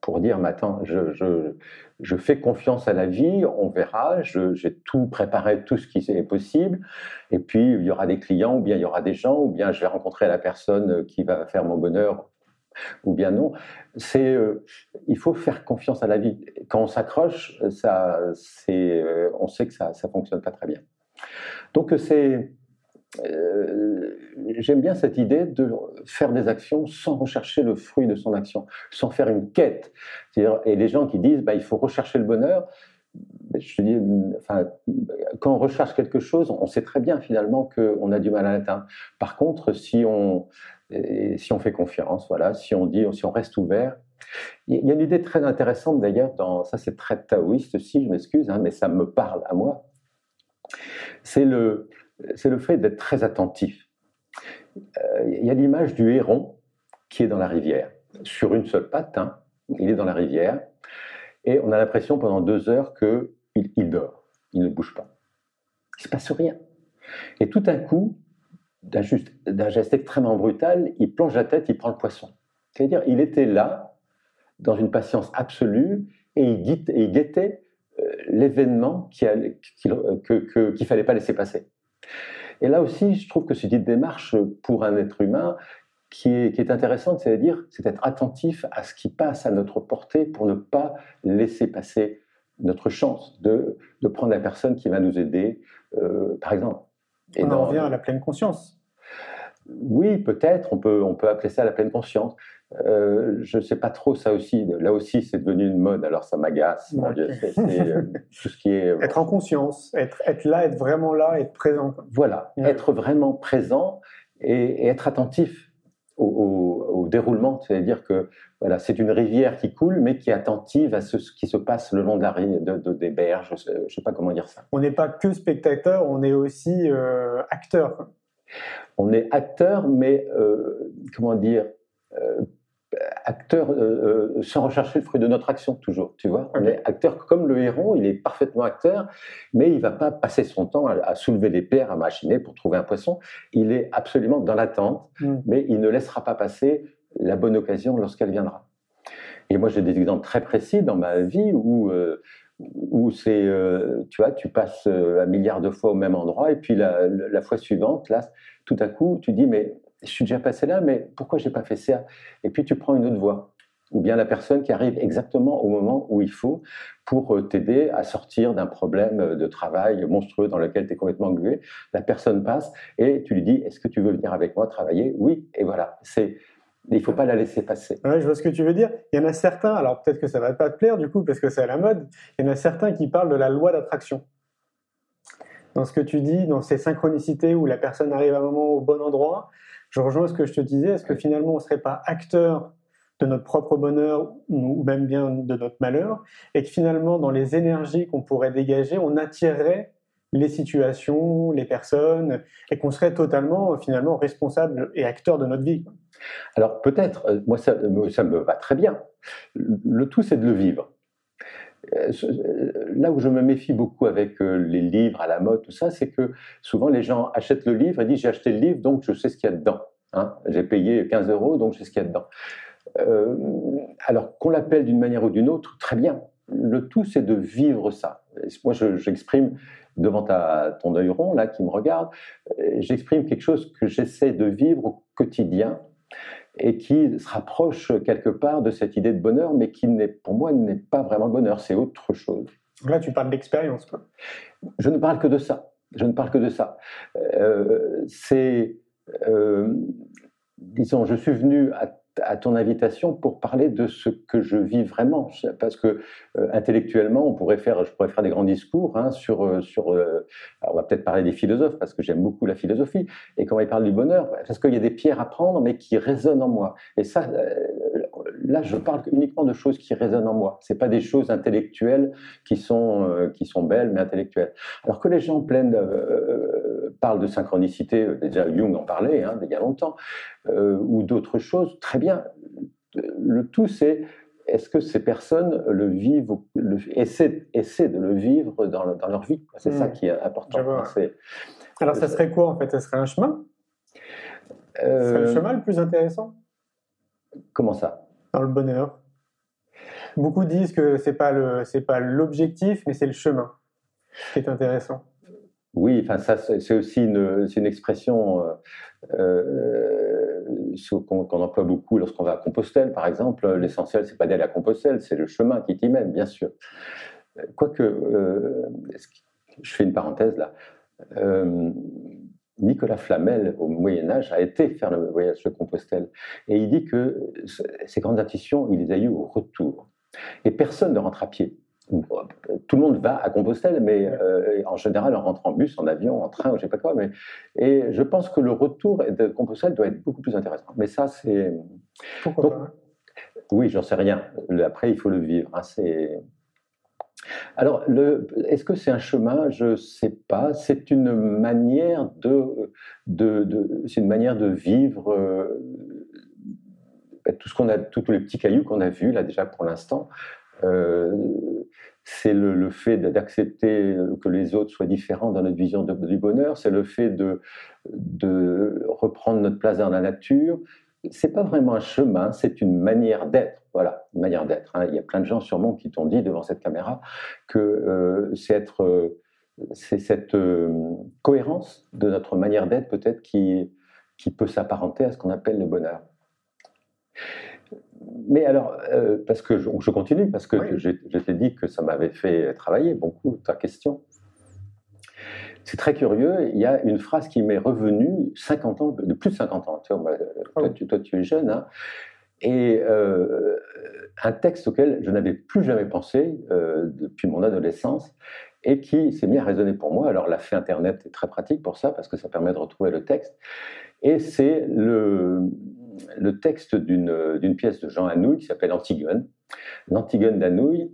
pour dire, attends, je, je, fais confiance à la vie, on verra, j'ai tout préparé, tout ce qui est possible, et puis il y aura des clients, ou bien il y aura des gens, ou bien je vais rencontrer la personne qui va faire mon bonheur, ou bien non. C'est, euh, il faut faire confiance à la vie. Quand on s'accroche, ça, c'est, euh, on sait que ça ne fonctionne pas très bien. Donc c'est euh, j'aime bien cette idée de faire des actions sans rechercher le fruit de son action, sans faire une quête. Et les gens qui disent bah, il faut rechercher le bonheur, je dis, quand on recherche quelque chose, on sait très bien finalement qu'on a du mal à l'atteindre. Par contre, si on, si on fait confiance, voilà, si on dit, si on reste ouvert, il y a une idée très intéressante d'ailleurs, ça c'est très taoïste aussi, je m'excuse, hein, mais ça me parle à moi. C'est le, c'est le fait d'être très attentif. Euh, il y a l'image du héron qui est dans la rivière, sur une seule patte, hein. il est dans la rivière, et on a l'impression pendant deux heures qu'il il dort, il ne bouge pas. Il se passe rien. Et tout à coup, d'un geste extrêmement brutal, il plonge la tête, il prend le poisson. C'est-à-dire, il était là, dans une patience absolue, et il, guettait, euh, l'événement qu'il ne fallait pas laisser passer. Et là aussi, je trouve que c'est une démarche pour un être humain qui est, qui est intéressante, c'est-à-dire c'est d'être attentif à ce qui passe à notre portée pour ne pas laisser passer notre chance de, de prendre la personne qui va nous aider, euh, par exemple. Et On en revient à la pleine conscience. oui, peut-être, on peut, on peut appeler ça la pleine conscience. Euh, je ne sais pas trop ça aussi. Là aussi, c'est devenu une mode, alors ça m'agace. Mon. Dieu, c'est- c'est, euh, tout ce qui est. Être en conscience, être, être là, être vraiment là, être présent. Voilà, être vraiment présent et, et être attentif au, au- au déroulement. C'est-à-dire que voilà, c'est une rivière qui coule, mais qui est attentive à ce, ce qui se passe le long de la ri- de, de- des berges. Je ne sais pas comment dire ça. On n'est pas que spectateur, on est aussi euh, acteur. On est acteur, mais euh, comment dire euh, acteur euh, euh, sans rechercher le fruit de notre action toujours, tu vois. On est acteur comme le héron, il est parfaitement acteur, mais il va pas passer son temps à, à soulever des pierres, à machiner pour trouver un poisson. Il est absolument dans l'attente, Mm. mais il ne laissera pas passer la bonne occasion lorsqu'elle viendra. Et moi, j'ai des exemples très précis dans ma vie où, euh, où c'est, euh, tu vois, tu passes un milliard de fois au même endroit, et puis la, la fois suivante, là, tout à coup, tu dis, mais je suis déjà passé là, mais pourquoi j'ai pas fait ça Et puis tu prends une autre voie. Ou bien la personne qui arrive exactement au moment où il faut pour euh, t'aider à sortir d'un problème euh, de travail monstrueux dans lequel tu es complètement englué. La personne passe et tu lui dis, est-ce que tu veux venir avec moi travailler? Oui, et voilà. C'est, il ne faut pas la laisser passer. Ouais, je vois ce que tu veux dire. Il y en a certains, alors peut-être que ça va pas te plaire du coup, parce que c'est à la mode, il y en a certains qui parlent de la loi d'attraction. Dans ce que tu dis, dans ces synchronicités où la personne arrive à un moment au bon endroit, je rejoins ce que je te disais, est-ce que finalement on ne serait pas acteur de notre propre bonheur ou même bien de notre malheur, et que finalement dans les énergies qu'on pourrait dégager, on attirerait les situations, les personnes, et qu'on serait totalement finalement responsable et acteur de notre vie. Alors peut-être, euh, moi ça, me- ça me va très bien. Le tout, c'est de le vivre. Euh, euh, Là où je me méfie beaucoup avec euh, les livres à la mode, tout ça, c'est que souvent les gens achètent le livre et disent j'ai acheté le livre, donc je sais ce qu'il y a dedans. hein. J'ai payé 15 euros, donc je sais ce qu'il y a dedans. Alors qu'on l'appelle d'une manière ou d'une autre, très bien. Le tout, c'est de vivre ça. Moi, je- j'exprime devant ton œil rond là qui me regarde, j'exprime quelque chose que j'essaie de vivre au quotidien et qui se rapproche quelque part de cette idée de bonheur, mais qui n'est, pour moi n'est pas vraiment le bonheur, c'est autre chose. Là, tu parles d'expérience. quoi. Je ne parle que de ça. Je ne parle que de ça. Euh, c'est, euh, disons, je suis venu à, à ton invitation pour parler de ce que je vis vraiment, parce que euh, intellectuellement, on pourrait faire, je pourrais faire des grands discours hein, sur, euh, sur. euh, on va peut-être parler des philosophes, parce que j'aime beaucoup la philosophie, et quand ils parlent du bonheur, parce qu'il y a des pierres à prendre, mais qui résonnent en moi. Et ça, là, je parle uniquement de choses qui résonnent en moi. C'est pas des choses intellectuelles qui sont qui sont belles, mais intellectuelles. Alors que les gens pleins euh, parlent de synchronicité, euh, déjà Jung en parlait hein, il y a longtemps, euh, ou d'autres choses, très bien. Le tout, c'est est-ce que ces personnes le vivent, le, essaient, essaient de le vivre dans, le- dans leur vie C'est ça qui est important. Alors, ça serait quoi en fait? Ça serait un chemin? Ce serait le euh, chemin le plus intéressant? Comment ça? Dans le bonheur. Beaucoup disent que c'est pas le c'est pas l'objectif, mais c'est le chemin qui est intéressant. Oui, enfin c'est aussi une, une expression euh, euh, qu'on emploie beaucoup lorsqu'on va à Compostelle, par exemple. L'essentiel, c'est pas d'aller à Compostelle, c'est le chemin qui t'y mène, bien sûr. Quoique, euh, je fais une parenthèse là. Nicolas Flamel, au Moyen Âge, a été faire le voyage de Compostelle, et il dit que ce- ces grandes intuitions, il les a eues au retour. Et personne ne rentre à pied. Tout le monde va à Compostelle, mais euh, en général, on rentre en bus, en avion, en train, ou je sais pas quoi. Mais, et je pense que le retour de Compostelle doit être beaucoup plus intéressant. Mais ça, c'est. Pourquoi Donc, pas Oui, j'en sais rien. Après, il faut le vivre. hein, c'est. Alors, est-ce que c'est un chemin? Je ne sais pas. C'est une manière de, de, de- c'est une manière de vivre euh, tout ce qu'on a, tous tous les petits cailloux qu'on a vus là déjà pour l'instant. Euh, c'est le, fait d'accepter que les autres soient différents dans notre vision du bonheur. C'est le fait de, reprendre notre place dans la nature. C'est pas vraiment un chemin, c'est une manière d'être. Voilà, une manière d'être. hein. Il y a plein de gens sûrement qui t'ont dit devant cette caméra que euh, c'est être, euh, c'est cette euh, cohérence de notre manière d'être peut-être qui, qui peut s'apparenter à ce qu'on appelle le bonheur. Mais alors, euh, parce que je, je continue, parce que Oui. je, je t'ai dit que ça m'avait fait travailler beaucoup ta question. c'est très curieux, il y a une phrase qui m'est revenue 50 ans, de plus de 50 ans. Tu vois, toi, tu, toi, tu es jeune, hein, et euh, un texte auquel je n'avais plus jamais pensé euh, depuis mon adolescence et qui s'est mis à résonner pour moi. Alors, la fait Internet est très pratique pour ça parce que ça permet de retrouver le texte. Et c'est le, le texte d'une pièce de Jean Anouilh qui s'appelle Antigone, l'Antigone d'Anouilh,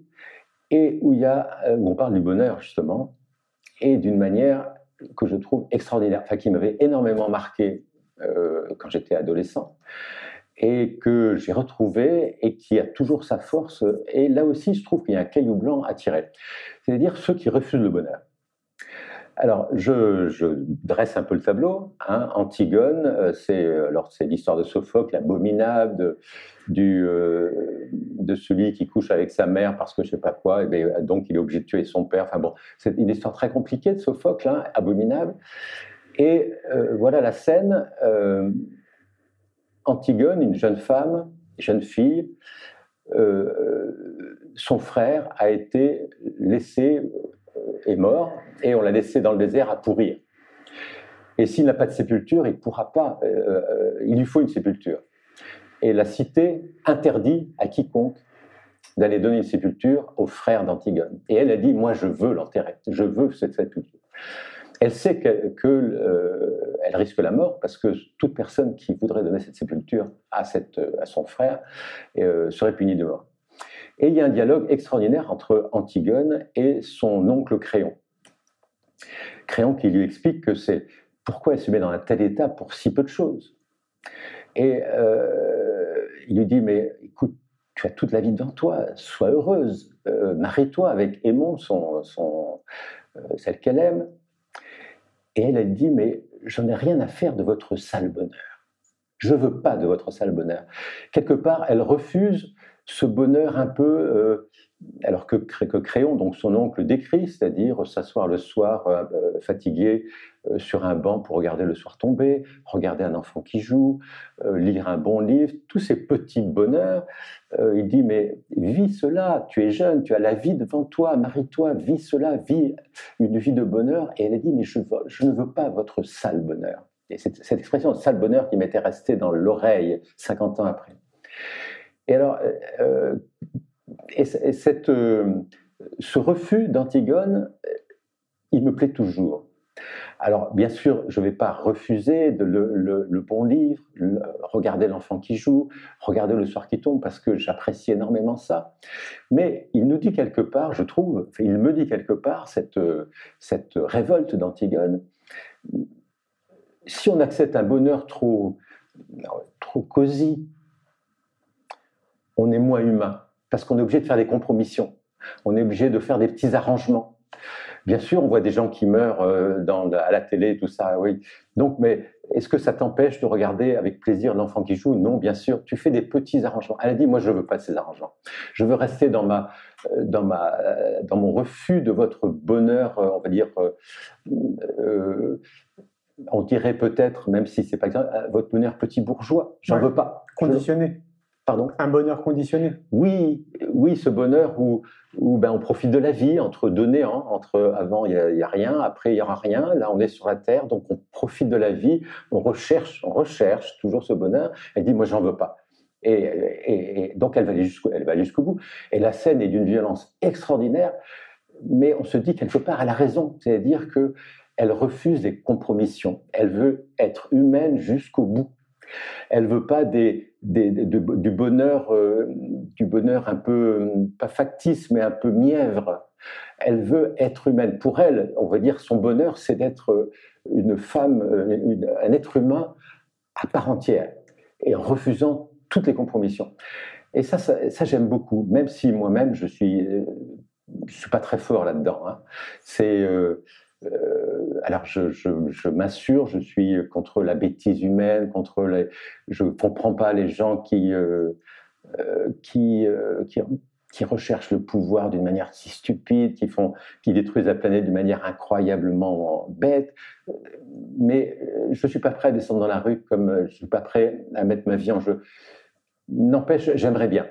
et euh, où on parle du bonheur justement, et d'une manière que je trouve extraordinaire, enfin qui m'avait énormément marqué euh, quand j'étais adolescent et que j'ai retrouvé et qui a toujours sa force. Et là aussi, je trouve qu'il y a un caillou blanc à tirer. C'est-à-dire ceux qui refusent le bonheur. Alors, je, dresse un peu le tableau. Hein. Antigone, euh, c'est alors c'est l'histoire de Sophocle, l'abominable euh, de celui qui couche avec sa mère parce que je sais pas quoi, et bien, donc il est obligé de tuer son père. Enfin bon, c'est une histoire très compliquée de Sophocle, hein, abominable. Et euh, voilà la scène. Antigone, une jeune femme, jeune fille, son frère a été laissé est mort et on l'a laissé dans le désert à pourrir. Et s'il n'a pas de sépulture, il pourra pas. Euh, euh, il lui faut une sépulture. Et la cité interdit à quiconque d'aller donner une sépulture au frère d'Antigone. Et elle a dit moi je veux l'enterrer, je veux cette sépulture. Elle sait qu'elle que, euh, elle risque la mort parce que toute personne qui voudrait donner cette sépulture à, cette, à son frère serait punie de mort. Et il y a un dialogue extraordinaire entre Antigone et son oncle Créon. Créon qui lui explique que c'est pourquoi elle se met dans un tel état pour si peu de choses. Et euh, il lui dit, mais écoute, tu as toute la vie devant toi, sois heureuse, euh, marie-toi avec Aimon, son, euh, celle qu'elle aime. Et elle, elle dit, mais j'en ai rien à faire de votre sale bonheur. Je veux pas de votre sale bonheur. Quelque part, elle refuse ce bonheur un peu, euh, alors que, que, Créon, donc son oncle, décrit, c'est-à-dire s'asseoir le soir euh, euh, fatigué sur un banc pour regarder le soir tomber, regarder un enfant qui joue, lire un bon livre, tous ces petits bonheurs, il dit, mais vis cela, tu es jeune, tu as la vie devant toi, marie-toi, vis cela, vis une vie de bonheur. Et elle a dit, mais je, ne veux pas votre sale bonheur. Et c'est cette expression sale bonheur qui m'était restée dans l'oreille 50 ans après. Et alors, euh, euh, euh, ce refus d'Antigone, il me plaît toujours. Alors, bien sûr, je ne vais pas refuser de le, bon livre, regarder l'enfant qui joue, regarder le soir qui tombe, parce que j'apprécie énormément ça. Mais il nous dit quelque part, je trouve, il me dit quelque part, cette, cette révolte d'Antigone, si on accepte un bonheur trop, trop cosy, on est moins humain, parce qu'on est obligé de faire des compromissions, on est obligé de faire des petits arrangements. Bien sûr, on voit des gens qui meurent euh, dans, à la télé, tout ça, oui. Donc, mais est-ce que ça t'empêche de regarder avec plaisir l'enfant qui joue? Non, bien sûr. Tu fais des petits arrangements. Elle a dit, moi, je veux pas ces arrangements. Je veux rester dans ma, euh, dans ma, euh, dans mon refus de votre bonheur, on va dire. on dirait peut-être, même si c'est pas exact, votre bonheur petit bourgeois. J'en veux pas. Conditionné. Pardon? Un bonheur conditionné. Oui, oui, ce bonheur où, où ben, on profite de la vie entre deux néants, entre avant il n'y a, rien, après il n'y aura rien, là on est sur la terre, donc on profite de la vie, on recherche, on recherche toujours ce bonheur. Elle dit, moi j'en veux pas. Et, donc elle va jusqu'au, bout. Et la scène est d'une violence extraordinaire, mais on se dit quelque part, elle a raison, c'est-à-dire que elle refuse des compromissions, elle veut être humaine jusqu'au bout. Elle veut pas du bonheur, euh, du bonheur un peu pas factice, mais un peu mièvre. Elle veut être humaine. Pour elle, on va dire, son bonheur, c'est d'être une femme, un être humain à part entière, et en refusant toutes les compromissions. Et ça, ça, j'aime beaucoup, même si moi-même je suis, suis pas très fort là-dedans. Hein. C'est euh, euh, alors je, m'assure, je suis contre la bêtise humaine, contre les, je comprends pas les gens qui euh, euh, qui, qui, recherchent le pouvoir d'une manière si stupide, qui font, qui détruisent la planète d'une manière incroyablement bête. Mais je suis pas prêt à descendre dans la rue comme je suis pas prêt à mettre ma vie en jeu. N'empêche, j'aimerais bien.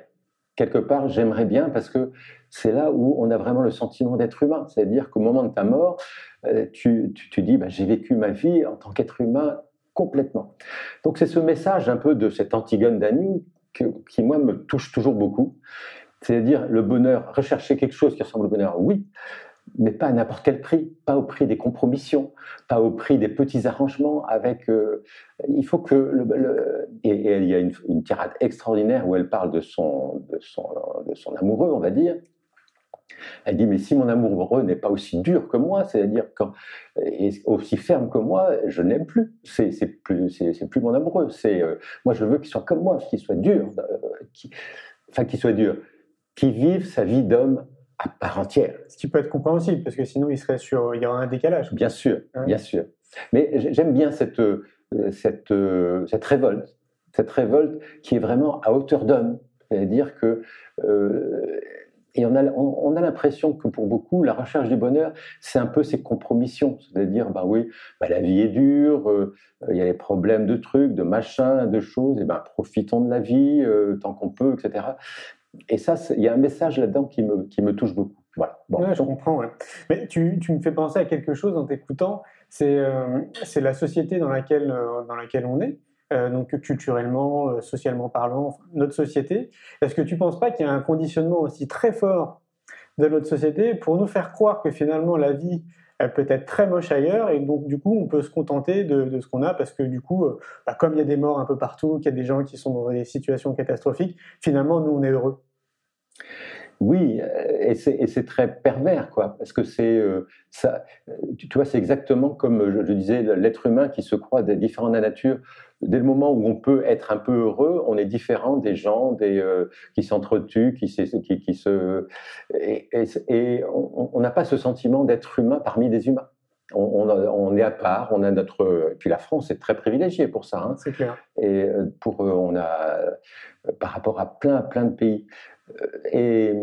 Quelque part, j'aimerais bien parce que c'est là où on a vraiment le sentiment d'être humain. C'est-à-dire qu'au moment de ta mort, euh, tu, tu, dis, bah, j'ai vécu ma vie en tant qu'être humain complètement. Donc c'est ce message un peu de cette Antigone d'Agnew qui, moi, me touche toujours beaucoup. C'est-à-dire le bonheur, rechercher quelque chose qui ressemble au bonheur, oui, mais pas à n'importe quel prix, pas au prix des compromissions, pas au prix des petits arrangements. Avec, euh, il faut que le, et, il y a une, tirade extraordinaire où elle parle de son, de son, de son amoureux, on va dire. Elle dit mais si mon amoureux n'est pas aussi dur que moi, c'est-à-dire et aussi ferme que moi, je n'aime plus. C'est plus c'est plus mon amoureux. C'est euh, moi je veux qu'il soit comme moi, qu'il soit dur, euh, enfin qu'il soit dur, qu'il vive sa vie d'homme à part entière. Ce qui peut être compréhensible, parce que sinon il serait sur, il y aurait un décalage. Bien sûr, bien sûr. Mais j'aime bien cette, euh, cette, euh, cette révolte, cette révolte qui est vraiment à hauteur d'homme. C'est-à-dire que euh, et on a, on, a l'impression que pour beaucoup, la recherche du bonheur, c'est un peu ces compromissions. C'est-à-dire, bah oui, bah la vie est dure, il y a des problèmes de trucs, de machins, de choses, et ben profitons de la vie tant qu'on peut, etc et ça, il y a un message là-dedans qui me, qui me touche beaucoup. Voilà. Bon. je comprends. Mais tu, tu, me fais penser à quelque chose en t'écoutant. C'est euh, la société dans laquelle, euh, dans laquelle on est. Euh, donc culturellement, socialement parlant, notre société. Est-ce que tu ne penses pas qu'il y a un conditionnement aussi très fort de notre société pour nous faire croire que finalement la vie elle peut être très moche ailleurs et donc du coup on peut se contenter de, ce qu'on a parce que du coup bah, comme il y a des morts un peu partout, qu'il y a des gens qui sont dans des situations catastrophiques, finalement nous on est heureux. Oui, et c'est très pervers, quoi, parce que c'est euh, ça. Tu, vois, c'est exactement comme je, disais, l'être humain qui se croit différent de la nature. Dès le moment où on peut être un peu heureux, on est différent des gens, des euh, qui s'entretuent, qui, qui, qui, se et, et on n'a pas ce sentiment d'être humain parmi des humains. On, on, est à part, on a notre. Et puis la France est très privilégiée pour ça. Hein. C'est clair. Et euh, pour on a par rapport à plein plein de pays. Et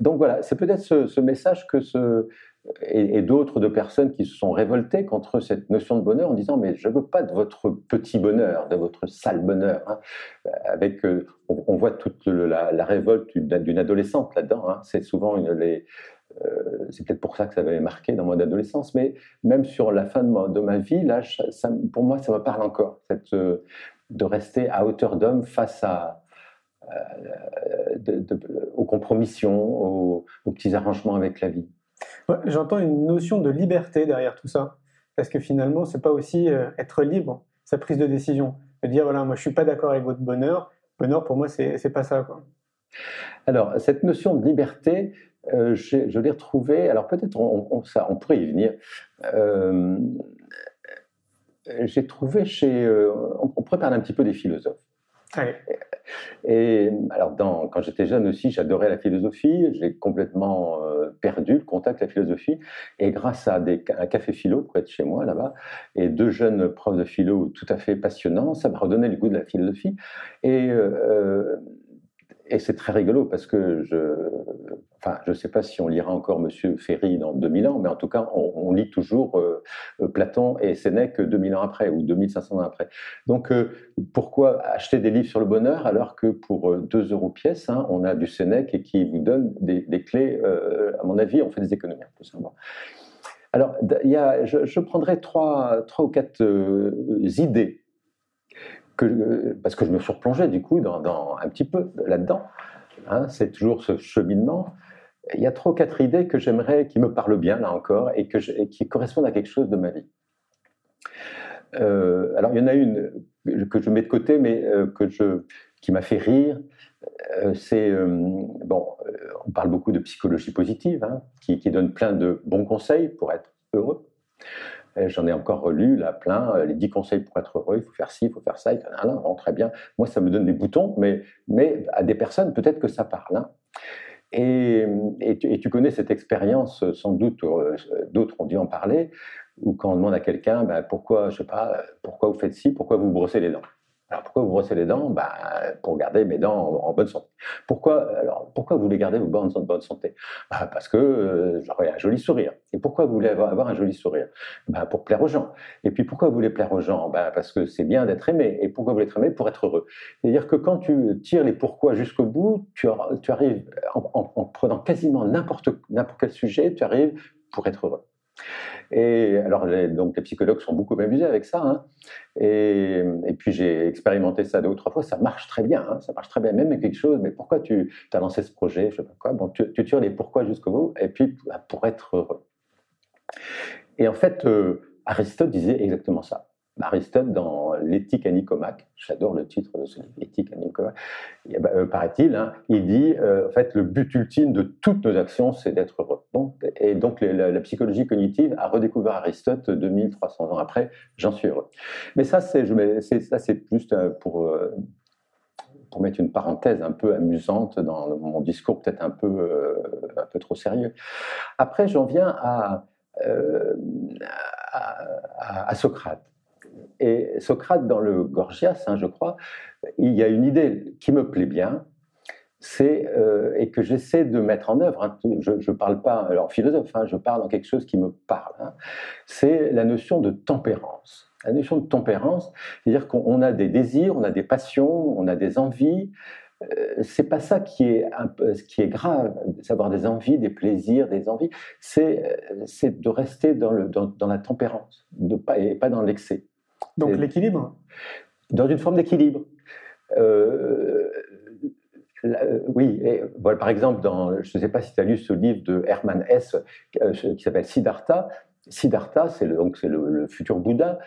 donc voilà, c'est peut-être ce, message que ce, et, d'autres de personnes qui se sont révoltées contre cette notion de bonheur en disant mais je veux pas de votre petit bonheur, de votre sale bonheur. Hein. Avec, euh, on, voit toute la, révolte d'une adolescente là-dedans. Hein. C'est souvent une, les, euh, c'est peut-être pour ça que ça m'avait marqué dans mon adolescence, mais même sur la fin de ma, vie, là, pour moi, ça me parle encore, cette, euh, de rester à hauteur d'homme face à, de, aux compromissions, aux, petits arrangements avec la vie. J'entends une notion de liberté derrière tout ça, parce que finalement, c'est pas aussi euh, être libre, sa prise de décision, de dire voilà, moi je suis pas d'accord avec votre bonheur. Bonheur pour moi, c'est pas ça. Quoi. Alors cette notion de liberté, euh, je, l'ai retrouvée. Alors peut-être on, on, ça, on pourrait y venir. Euh, j'ai trouvé chez. on pourrait parler un petit peu des philosophes. Et alors, quand j'étais jeune aussi, j'adorais la philosophie. J'ai complètement euh, perdu le contact avec la philosophie. Et grâce à un café philo près de chez moi, là-bas, et deux jeunes profs de philo tout à fait passionnants, ça m'a redonné le goût de la philosophie. Et euh, et c'est très rigolo parce que je, enfin, je ne sais pas si on lira encore Monsieur Ferry dans 2000 ans, mais en tout cas, on, lit toujours euh, euh, Platon et Sénèque 2000 ans après ou 2500 ans après. Donc, euh, pourquoi acheter des livres sur le bonheur alors que pour 2 euros pièce, hein, on a du Sénèque et qui vous donne des, clés, à mon avis, on fait des économies, tout simplement. Alors, il y a, je, je prendrai trois, trois ou quatre idées parce que je me replongé du coup dans, un petit peu là-dedans. Hein, c'est toujours ce cheminement. Il y a trois ou quatre idées que j'aimerais, qui me parlent bien là encore, et, qui correspondent à quelque chose de ma vie. Euh, alors il y en a une que je mets de côté, mais euh, qui m'a fait rire. Euh, c'est bon, on parle beaucoup de psychologie positive, hein, qui donne plein de bons conseils pour être heureux. J'en ai encore relu là plein, euh, les 10 conseils pour être heureux, il faut faire ci, il faut faire ça, et bon, très bien. Moi, ça me donne des boutons, mais, mais à des personnes, peut-être que ça parle. Hein. Et, et, tu, connais cette expérience, sans doute, euh, d'autres ont dû en parler, où quand on demande à quelqu'un, ben, pourquoi, je sais pas, pourquoi vous faites ci, pourquoi vous brossez les dents? Alors pourquoi vous brossez les dents? Ben, Pour garder mes dents en, bonne santé. Pourquoi, alors, pourquoi vous voulez garder vos dents en bonne santé? Ben, Parce que euh, j'aurais un joli sourire. Et pourquoi vous voulez avoir, un joli sourire? Ben, Pour plaire aux gens. Et puis pourquoi vous voulez plaire aux gens? Ben, Parce que c'est bien d'être aimé. Et pourquoi vous voulez être aimé? Pour être heureux. C'est-à-dire que quand tu tires les pourquoi jusqu'au bout, tu, tu arrives, en, en prenant quasiment n'importe quel sujet, tu arrives pour être heureux. Et alors, les, donc les psychologues sont beaucoup amusés avec ça. Hein. Et, puis j'ai expérimenté ça deux ou trois fois. Ça marche très bien. Hein. Ça marche très bien, même quelque chose. Mais pourquoi tu as lancé ce projet? Je sais pas quoi. Bon, tu, tu tires les pourquoi jusqu'au bout. Et puis bah, pour être heureux. Et en fait, euh, Aristote disait exactement ça. Aristote, dans l'éthique à j'adore le titre de ce livre, l'éthique à ben, euh, paraît-il, hein, il dit euh, en fait le but ultime de toutes nos actions, c'est d'être heureux. et donc la, psychologie cognitive a redécouvert Aristote 2300 ans après, j'en suis heureux. Mais ça, c'est, juste euh, pour, pour mettre une parenthèse un peu amusante dans mon discours, peut-être un peu, un peu trop sérieux. Après, j'en viens à, à Socrate. Et Socrate, dans le Gorgias, hein, je crois, il y a une idée qui me plaît bien, c'est euh, et que j'essaie de mettre en œuvre. Hein, je ne parle pas en philosophe, hein, je parle en quelque chose qui me parle. c'est la notion de tempérance. La notion de tempérance, c'est-à-dire qu'on a des désirs, on a des passions, on a des envies. Euh, c'est pas ça qui est ce qui est grave, savoir des envies, des plaisirs, des envies. C'est c'est de rester dans le dans, dans la tempérance, et pas dans l'excès. Donc l'équilibre Dans une forme d'équilibre. Euh, euh, oui, et, par exemple, dans, je ne sais pas si tu as lu ce livre de Hermann Hesse euh, qui s'appelle Siddhartha. Siddhartha, c'est le, donc c'est le, futur Bouddha.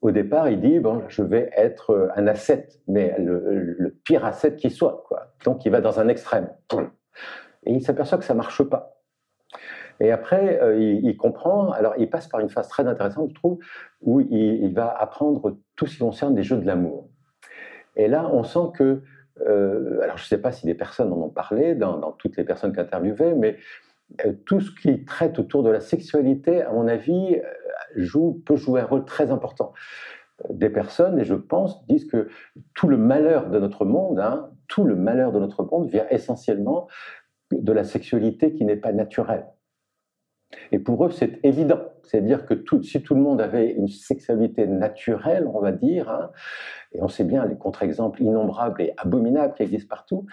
Au départ, il dit bon, je vais être un ascète, mais le, pire ascète qui soit, quoi. Donc, il va dans un extrême. Et il s'aperçoit que ça marche pas. Et après, euh, il, comprend, alors il passe par une phase très intéressante, je trouve, où il, va apprendre tout ce qui concerne les jeux de l'amour. Et là, on sent que, euh, alors je ne sais pas si des personnes en ont parlé, dans, toutes les personnes qu'interviewait, mais euh, tout ce qui traite autour de la sexualité, à mon avis, joue, peut jouer un rôle très important. Des personnes, et je pense, disent que tout le malheur de notre monde, hein, tout le malheur de notre monde vient essentiellement de la sexualité qui n'est pas naturelle. Et pour eux, c'est évident. C'est-à-dire que tout, si tout le monde avait une sexualité naturelle, on va dire, hein, et on sait bien les contre-exemples innombrables et abominables qui existent partout,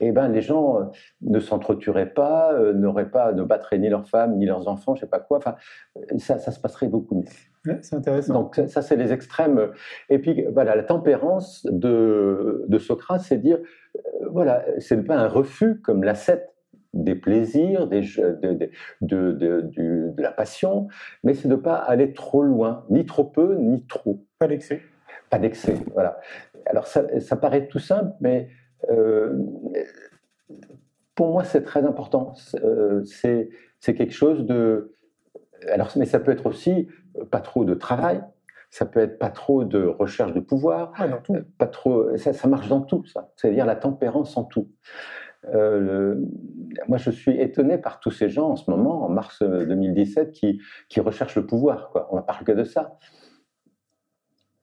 eh ben les gens euh, ne s'entretueraient pas, euh, n'auraient pas, ne battraient ni leurs femmes, ni leurs enfants, je sais pas quoi. Enfin, ça, ça se passerait beaucoup mieux. c'est intéressant. Donc ça, c'est les extrêmes. Et puis voilà, la tempérance de, de Socrate, c'est dire, euh, voilà, c'est pas un refus comme l'ascète des plaisirs, des, de, de, de, la passion, mais c'est de ne pas aller trop loin, ni trop peu, ni trop. Pas d'excès. Pas d'excès, voilà. Alors ça, ça, paraît tout simple, mais euh, pour moi c'est très important. Euh, c'est quelque chose de... Alors, mais ça peut être aussi pas trop de travail, ça peut être pas trop de recherche de pouvoir, ah, dans tout. pas trop, ça, ça marche dans tout, ça. C'est-à-dire la tempérance en tout. Euh, moi, je suis étonné par tous ces gens en ce moment, en mars 2017, qui, qui recherchent le pouvoir. Quoi. On ne parle que de ça.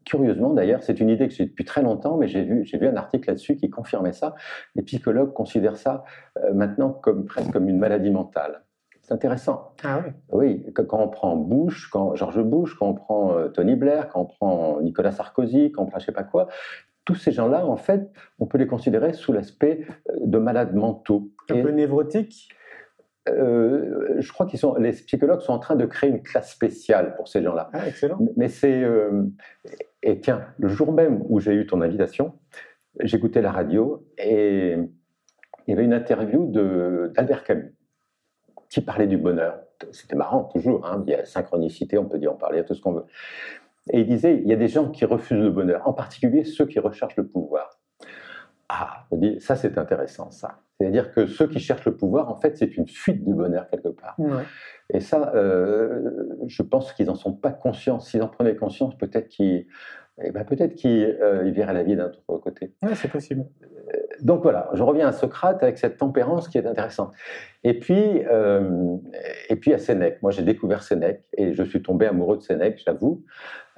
Curieusement, d'ailleurs, c'est une idée que j'ai depuis très longtemps, mais j'ai vu, j'ai vu un article là-dessus qui confirmait ça. Les psychologues considèrent ça euh, maintenant comme presque comme une maladie mentale. C'est intéressant. Ah oui. Oui, quand on prend Bush, quand George Bush, quand on prend euh, Tony Blair, quand on prend Nicolas Sarkozy, quand on prend je sais pas quoi, tous ces gens-là, en fait, on peut les considérer sous l'aspect euh, de malades mentaux. Un peu névrotiques? Euh, je crois qu'ils sont, les psychologues sont en train de créer une classe spéciale pour ces gens-là. Ah, excellent. Mais c'est, euh, et tiens, le jour même où j'ai eu ton invitation, j'écoutais la radio et il y avait une interview de, d'Albert Camus qui parlait du bonheur. C'était marrant, toujours. Hein. Il y a synchronicité, on peut dire, parlait de tout ce qu'on veut. Et il disait, il y a des gens qui refusent le bonheur, en particulier ceux qui recherchent le pouvoir. Ah, on dit, ça c'est intéressant, ça. C'est-à-dire que ceux qui cherchent le pouvoir, en fait, c'est une fuite du bonheur quelque part. Et ça, euh, je pense qu'ils n'en sont pas conscients. S'ils en prenaient conscience, peut-être qu'ils eh ben, peut-être qu'ils euh, verraient la vie d'un autre côté. Oui, c'est possible. donc voilà, je reviens à Socrate avec cette tempérance qui est intéressante. Et puis, euh, et puis à Sénèque. Moi, j'ai découvert Sénèque et je suis tombé amoureux de Sénèque, j'avoue.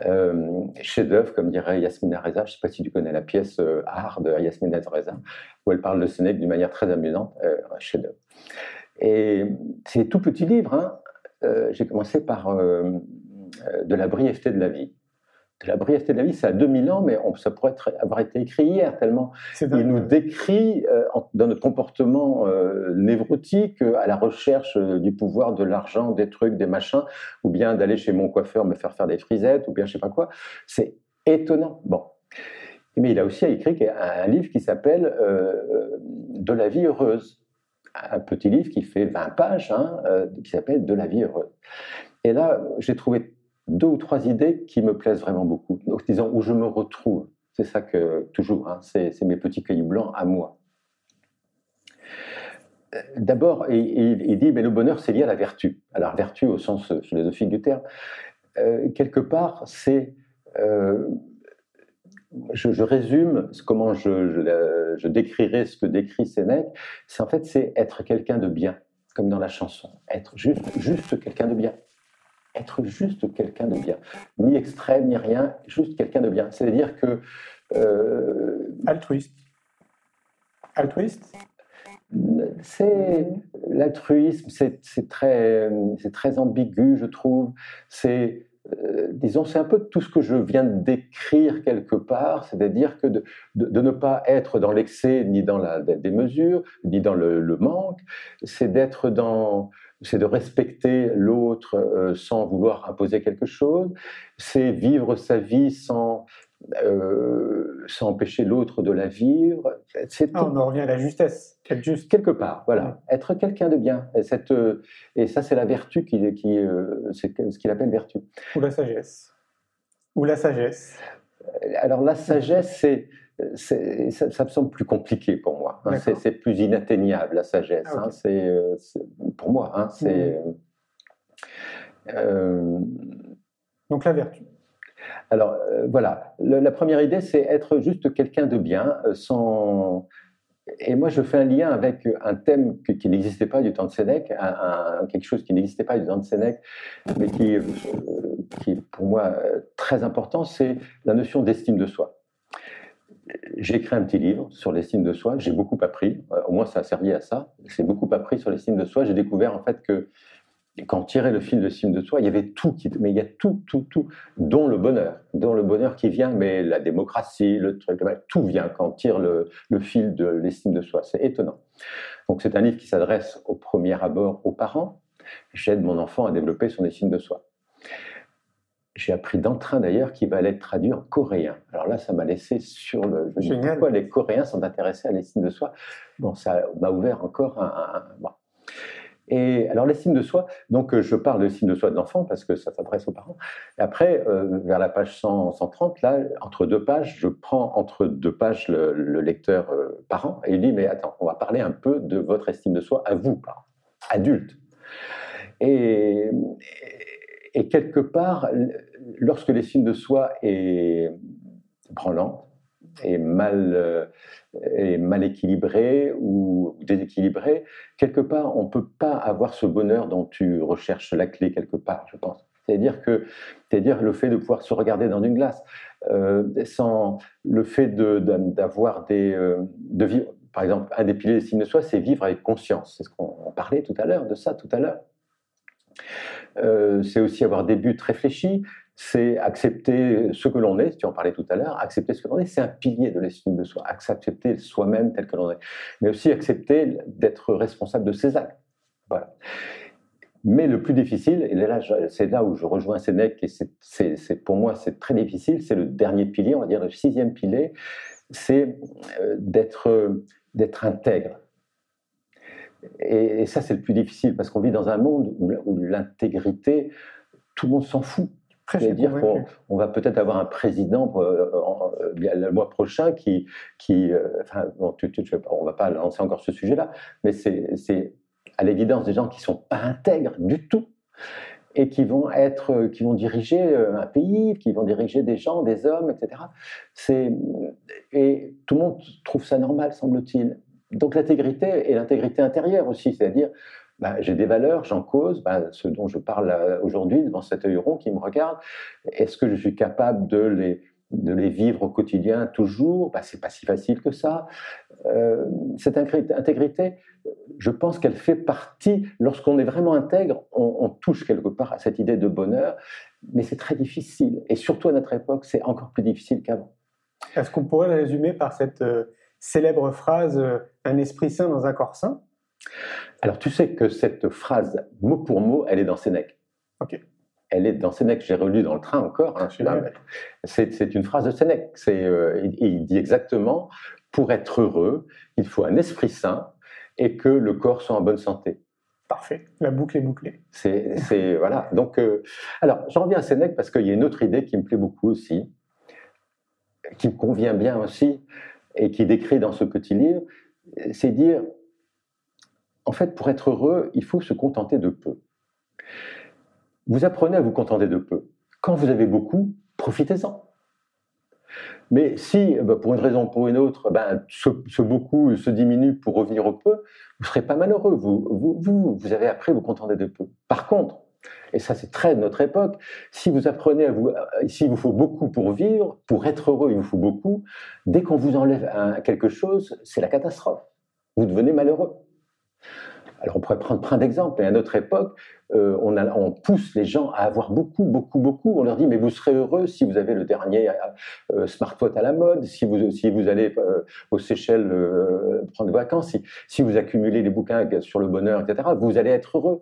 Euh, chef-d'œuvre, comme dirait Yasmina Reza. Je ne sais pas si tu connais la pièce euh, Art de Yasmina Reza, où elle parle de Sénèque d'une manière très amusante. Euh, chef-d'œuvre. Et c'est tout petit livre. Hein. Euh, j'ai commencé par euh, De la brièveté de la vie de la brièveté de la vie, c'est à 2000 ans, mais on, ça pourrait être, avoir été écrit hier, tellement il nous décrit euh, dans notre comportement euh, névrotique euh, à la recherche du pouvoir, de l'argent, des trucs, des machins, ou bien d'aller chez mon coiffeur me faire faire des frisettes, ou bien je sais pas quoi. C'est étonnant. Bon. Mais il a aussi écrit un, un livre qui s'appelle De la vie heureuse. Un petit livre qui fait 20 pages, hein, qui s'appelle De la vie heureuse. Et là, j'ai trouvé deux ou trois idées qui me plaisent vraiment beaucoup, donc, disons où je me retrouve. C'est ça que toujours, hein, c'est mes petits cailloux blancs à moi. D'abord, il, dit, mais le bonheur, c'est lié à la vertu. Alors, vertu au sens philosophique du terme, euh, quelque part, c'est, euh, je, résume comment je, je, je, décrirais ce que décrit Sénèque, c'est en fait, c'est être quelqu'un de bien, comme dans la chanson, être juste, juste quelqu'un de bien être juste quelqu'un de bien. Ni extrême, ni rien, juste quelqu'un de bien. C'est-à-dire que... Euh, Altruiste. Altruiste? C'est l'altruisme, c'est très, c'est très ambigu, je trouve. C'est, euh, disons, c'est un peu tout ce que je viens de décrire quelque part, c'est-à-dire que de, ne pas être dans l'excès ni dans la des mesures, ni dans le, le manque, c'est d'être dans c'est de respecter l'autre euh, sans vouloir imposer quelque chose, c'est vivre sa vie sans, euh, sans empêcher l'autre de la vivre. Ah, on en revient à la justesse, être juste. Quelque part, voilà. Ouais. Être quelqu'un de bien. Et, cette, euh, et ça, c'est la vertu, qui, qui, euh, c'est ce qu'il appelle vertu. Ou la sagesse. Ou la sagesse. Alors la sagesse, c'est ça, ça, me semble plus compliqué pour moi. Hein, c'est plus inatteignable la sagesse. Ah, okay. hein, c'est pour moi. Hein, c'est mmh. donc la vertu. Alors euh, voilà, la première idée, c'est être juste quelqu'un de bien, euh, sans. Et moi, je fais un lien avec un thème qui n'existait pas du temps de Sénèque, quelque chose qui n'existait pas du temps de Sénèque, mais qui, euh, qui est pour moi très important, c'est la notion d'estime de soi j'ai écrit un petit livre sur l'estime de soi. J'ai beaucoup appris. Au moins, ça a servi à ça. J'ai beaucoup appris sur l'estime de soi. J'ai découvert en fait que quand on tirait le fil de l'estime de soi, il y avait tout qui, mais il y a tout, tout, tout, dont le bonheur, dont le bonheur qui vient, mais la démocratie, le truc, tout vient quand on tire le, le fil de l'estime de soi. C'est étonnant. Donc, c'est un livre qui s'adresse au premier abord aux parents. J'aide mon enfant à développer son estime de soi j'ai appris d'entrain d'ailleurs qu'il va être traduit en coréen. Alors là, ça m'a laissé sur le. Je me dis pourquoi les Coréens sont intéressés à l'estime de soi. Bon, ça m'a ouvert encore un. un. Et alors l'estime de soi, donc je parle de l'estime de soi de l'enfant parce que ça s'adresse aux parents. Après, euh, vers la page 100, 130, là, entre deux pages, je prends entre deux pages le, le lecteur euh, parent et il dit mais attends, on va parler un peu de votre estime de soi à vous, parents, adultes. Et, et quelque part, lorsque l'estime de soi est branlante, est mal, euh, est mal équilibrée ou déséquilibrée, quelque part, on ne peut pas avoir ce bonheur dont tu recherches la clé quelque part, je pense. C'est-à-dire que, c'est-à-dire le fait de pouvoir se regarder dans une glace, euh, sans le fait d'avoir de, des, euh, de vivre, par exemple, un des piliers de l'estime de soi, c'est vivre avec conscience. C'est ce qu'on parlait tout à l'heure, de ça tout à l'heure. C'est aussi avoir des buts réfléchis, c'est accepter ce que l'on est, tu en parlais tout à l'heure, accepter ce que l'on est, c'est un pilier de l'estime de soi, accepter soi-même tel que l'on est, mais aussi accepter d'être responsable de ses actes. Mais le plus difficile, et là, c'est là où je rejoins Sénèque, et c'est pour moi c'est très difficile, c'est le dernier pilier, on va dire le sixième pilier, c'est euh, d'être d'être intègre, et, et ça, c'est le plus difficile parce qu'on vit dans un monde où, où l'intégrité, tout le monde s'en fout. C'est-à-dire qu'on on va peut-être avoir un président euh, euh, le mois prochain qui, qui euh, enfin, bon, tu, tu, on va pas lancer encore ce sujet-là, mais c'est à l'évidence des gens qui sont pas intègres du tout. et qui vont être, qui vont diriger un pays, qui vont diriger des gens, des hommes, etc. C'est et tout le monde trouve ça normal, semble-t-il. Donc l'intégrité et l'intégrité intérieure aussi, c'est-à-dire bah, j'ai des valeurs, j'en cause, bah, ce dont je parle euh, aujourd'hui devant cet œil rond qui me regarde. Est-ce que je suis capable de les vivre au quotidien toujours, bah, c'est pas si facile que ça. Euh, cette intégrité, je pense qu'elle fait partie, lorsqu'on est vraiment intègre, on, touche quelque part à cette idée de bonheur, mais c'est très difficile. Et surtout à notre époque, c'est encore plus difficile qu'avant. Est-ce qu'on pourrait le résumer par cette euh, célèbre phrase Un esprit sain dans un corps sain Alors tu sais que cette phrase, mot pour mot, elle est dans Sénèque. Ok elle est dans Sénèque, j'ai relu dans le train encore. Hein, c'est une phrase de Sénèque. Euh, il, il, dit exactement pour être heureux, il faut un esprit sain et que le corps soit en bonne santé. Parfait, la boucle est bouclée. C'est voilà. Donc, euh, alors j'en reviens à Sénèque parce qu'il y a une autre idée qui me plaît beaucoup aussi, qui me convient bien aussi et qui décrit dans ce petit livre, c'est dire, en fait, pour être heureux, il faut se contenter de peu. Vous apprenez à vous contenter de peu. Quand vous avez beaucoup, profitez-en. Mais si, ben, pour une raison ou pour une autre, ben, ce, beaucoup se diminue pour revenir au peu, vous ne serez pas malheureux. Vous, avez appris à vous contenter de peu. Par contre, et ça c'est très de notre époque, si vous apprenez à vous, s'il vous faut beaucoup pour vivre, pour être heureux, il vous faut beaucoup, dès qu'on vous enlève quelque chose, c'est la catastrophe. Vous devenez malheureux. Alors on pourrait prendre plein d'exemples, mais à notre époque, euh, on, pousse les gens à avoir beaucoup, beaucoup, beaucoup. On leur dit, mais vous serez heureux si vous avez le dernier euh, smartphone à la mode, si vous, si vous allez euh, aux Seychelles prendre des vacances, si, vous accumulez les bouquins sur le bonheur, etc., vous allez être heureux.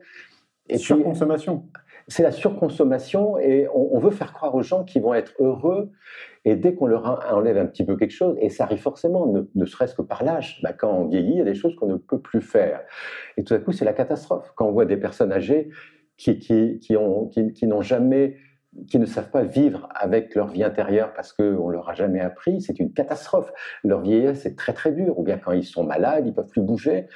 Et Surconsommation. C'est la surconsommation et on, veut faire croire aux gens qu'ils vont être heureux et dès qu'on leur enlève un petit peu quelque chose, et ça arrive forcément, ne, serait-ce que par l'âge, bah, quand on vieillit, il y a des choses qu'on ne peut plus faire. Et tout à coup, c'est la catastrophe. Quand on voit des personnes âgées qui, qui, qui, qui n'ont jamais qui ne savent pas vivre avec leur vie intérieure parce qu'on leur a jamais appris, c'est une catastrophe. Leur vieillesse est très très dure. Ou bien quand ils sont malades, ils peuvent plus bouger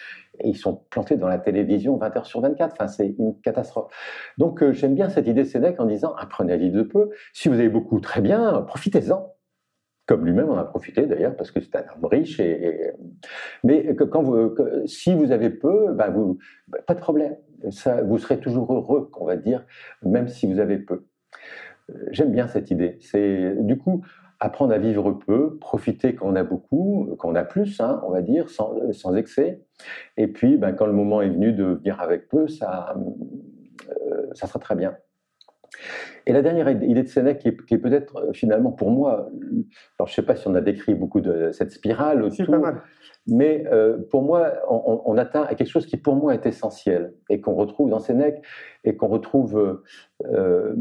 et ils sont plantés dans la télévision 20 heures sur 24. Enfin, c'est une catastrophe. Donc euh, j'aime bien cette idée de Sénèque en disant apprenez à vivre de peu. Si vous avez beaucoup, très bien, profitez-en. Comme lui-même en a profité d'ailleurs parce que c'est un homme riche. Mais quand vous, si vous avez peu, ben vous, ben, pas de problème. Vous serez toujours heureux, on va dire, même si vous avez peu. J'aime bien cette idée. C'est du coup apprendre à vivre peu, profiter quand on a beaucoup, quand on a plus, hein, on va dire, sans, sans, excès. Et puis, ben, quand le moment est venu de venir avec peu, ça, euh, ça sera très bien. Et la dernière idée de Sénèque, qui est, peut-être euh, finalement pour moi, alors je ne sais pas si on a décrit beaucoup de cette spirale autour, mais euh, pour moi, on, atteint à quelque chose qui pour moi est essentiel et qu'on retrouve dans Sénèque et qu'on retrouve. Euh,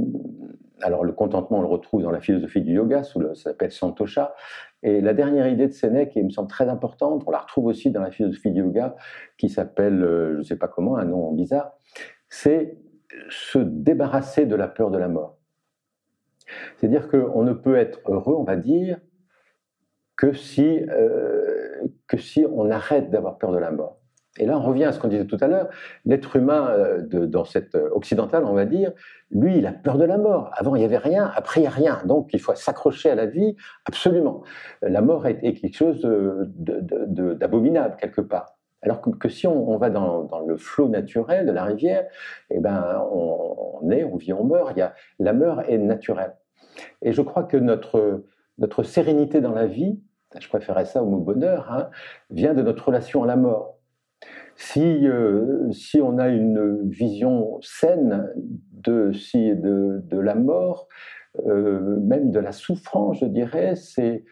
alors le contentement, on le retrouve dans la philosophie du yoga, sous le, ça s'appelle Santosha. Et la dernière idée de Sénèque, qui me semble très importante, on la retrouve aussi dans la philosophie du yoga, qui s'appelle, je ne sais pas comment, un nom bizarre, c'est se débarrasser de la peur de la mort. C'est-à-dire qu'on ne peut être heureux, on va dire, que si, euh, que si on arrête d'avoir peur de la mort. Et là, on revient à ce qu'on disait tout à l'heure. L'être humain, euh, de, dans cette euh, occidentale, on va dire, lui, il a peur de la mort. Avant, il n'y avait rien, après, il n'y a rien. Donc, il faut s'accrocher à la vie, absolument. La mort est, quelque chose d'abominable, quelque part. Alors que, si on, va dans, le flot naturel de la rivière, eh ben, on, on, est, on vit, on meurt. Il y a, la mort est naturelle. Et je crois que notre, notre sérénité dans la vie, je préférais ça au mot bonheur, hein, vient de notre relation à la mort. Si, euh, si on a une vision saine de, si, de, de la mort, euh, même de la souffrance, je dirais, c'est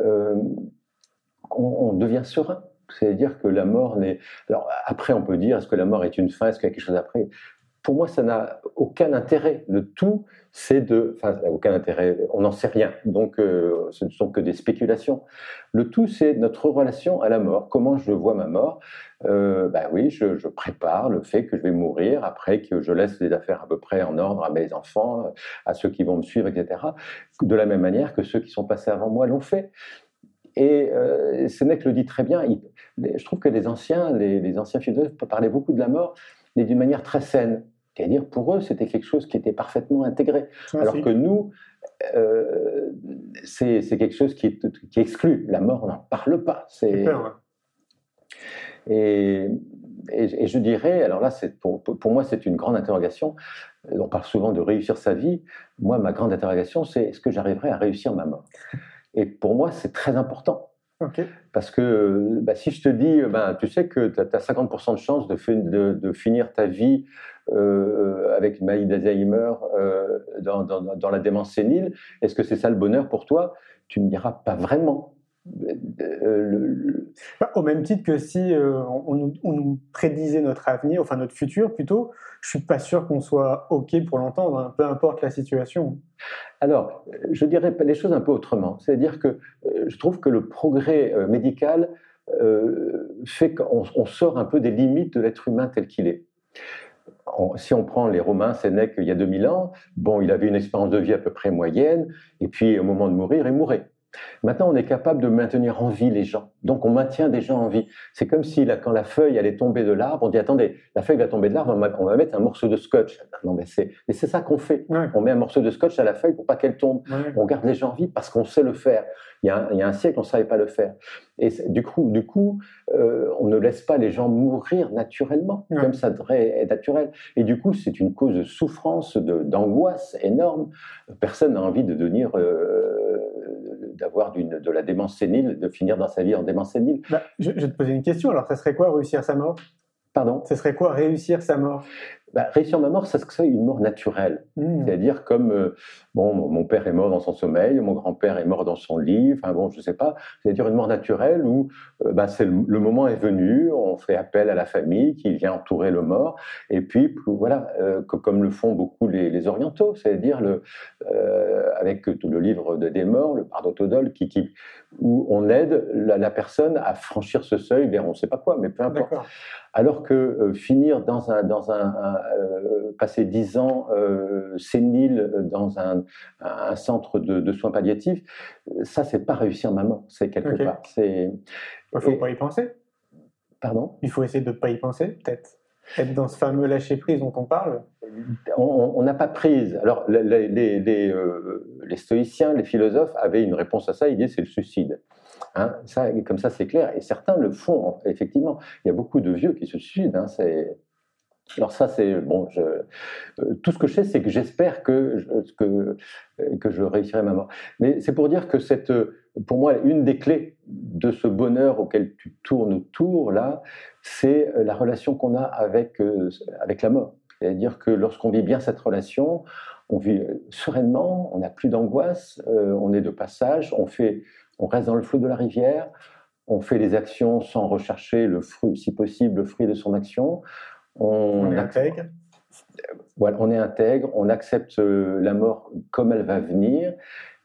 euh, on, devient serein. C'est-à-dire que la mort n'est. Alors après, on peut dire est-ce que la mort est une fin, est-ce qu'il y a quelque chose après? Pour moi, ça n'a aucun intérêt. Le tout, c'est de. Enfin, ça n'a aucun intérêt. On n'en sait rien. Donc, euh, ce ne sont que des spéculations. Le tout, c'est notre relation à la mort. Comment je vois ma mort? Euh, Ben oui, je, prépare le fait que je vais mourir après que je laisse les affaires à peu près en ordre à mes enfants, à ceux qui vont me suivre, etc. De la même manière que ceux qui sont passés avant moi l'ont fait. Et euh, Sénèque le dit très bien. je trouve que les anciens, les, anciens philosophes parlaient beaucoup de la mort, mais d'une manière très saine. C'est-à-dire, pour eux, c'était quelque chose qui était parfaitement intégré. Ah, Alors que nous, euh, c'est quelque chose qui est, qui est exclu. La mort, on n'en parle pas. C'est et, et- et je dirais, alors là, pour, pour moi, c'est une grande interrogation. On parle souvent de réussir sa vie. Moi, ma grande interrogation, c'est est-ce que j'arriverai à réussir ma mort? Et pour moi, c'est très important. Ok. Parce que bah, si je te dis, ben, tu sais que tu as, 50% de chance de, fi- de- de finir ta vie euh, avec une maladie d'Alzheimer euh, dans, dans- dans la démence sénile, est-ce que c'est ça le bonheur pour toi? Tu me diras pas vraiment. Euh, le- le- Au même titre que si euh, on, on nous, prédisait notre avenir, enfin notre futur plutôt, je suis pas sûr qu'on soit OK pour l'entendre, hein, peu importe la situation. Alors, je dirais les choses un peu autrement. C'est-à-dire que euh, je trouve que le progrès médical fait qu'on on sort un peu des limites de l'être humain tel qu'il est. Si on prend les Romains, Sénèque, il y a 2000 ans, bon, il avait une espérance de vie à peu près moyenne, et puis au moment de mourir, il mourait. Maintenant, on est capable de maintenir en vie les gens. Donc, on maintient des gens en vie. C'est comme si, là, quand la feuille allait tomber de l'arbre, on dit attendez, la feuille va tomber de l'arbre, on va- mettre un morceau de scotch. Non, mais c'est, mais c'est ça qu'on fait. Ouais. On met un morceau de scotch à la feuille pour pas qu'elle tombe. Ouais. On garde les gens en vie parce qu'on sait le faire. Il y a un, il y a un siècle, on ne savait pas le faire. Et du coup, du coup euh, on ne laisse pas les gens mourir naturellement, Ouais. comme ça devrait être naturel. Et du coup, c'est une cause de souffrance, de- d'angoisse énorme. Personne n'a envie de devenir, euh, d'avoir de la démence sénile, de finir dans sa vie en démence sénile. Bah, je, je vais te poser une question. Alors, ça serait quoi réussir sa mort? Pardon? Ça serait quoi réussir sa mort? Bah, Réussir ma mort, ça serait une mort naturelle. Hmm. C'est-à-dire comme euh, bon, mon père est mort dans son sommeil, mon grand-père est mort dans son lit, enfin bon, je sais pas. C'est-à-dire une mort naturelle où euh, bah, c'est le, le moment est venu, on fait appel à la famille qui vient entourer le mort, et puis voilà, euh, que- comme le font beaucoup les, les orientaux, c'est-à-dire le avec tout le livre de des morts, le Pardotodol, qui, qui où on aide la, la personne à franchir ce seuil vers on ne sait pas quoi, mais peu importe. Alors que euh, finir dans un, dans un, un, euh, passer dix ans euh, sénile dans un, un centre de, de soins palliatifs, ça c'est pas réussir ma mort, c'est quelque part. Il faut Et- pas y penser. pardon? Il faut essayer de ne pas y penser, peut-être. Être dans ce fameux lâcher prise dont on parle. On- n'a pas prise. Alors euh, les stoïciens, les philosophes avaient une réponse à ça. Ils disaient c'est le suicide. Hein, comme ça c'est clair. Et certains le font effectivement. Il y a beaucoup de vieux qui se suicident. Hein, alors ça, c'est bon. Euh, tout ce que je sais, c'est que j'espère que, que je réussirai ma mort. Mais c'est pour dire que cette, euh, pour moi, une des clés de ce bonheur auquel tu tournes autour là, c'est euh, la relation qu'on a avec euh, avec la mort. C'est-à-dire que lorsqu'on vit bien cette relation, on vit euh, sereinement, on n'a plus d'angoisse, euh, on est de passage, on fait, on reste dans le flot de la rivière, on fait les actions sans rechercher le fruit, si possible, le fruit de son action. On est ac- intègre. voilà, on est intègre, on accepte la mort comme elle va venir.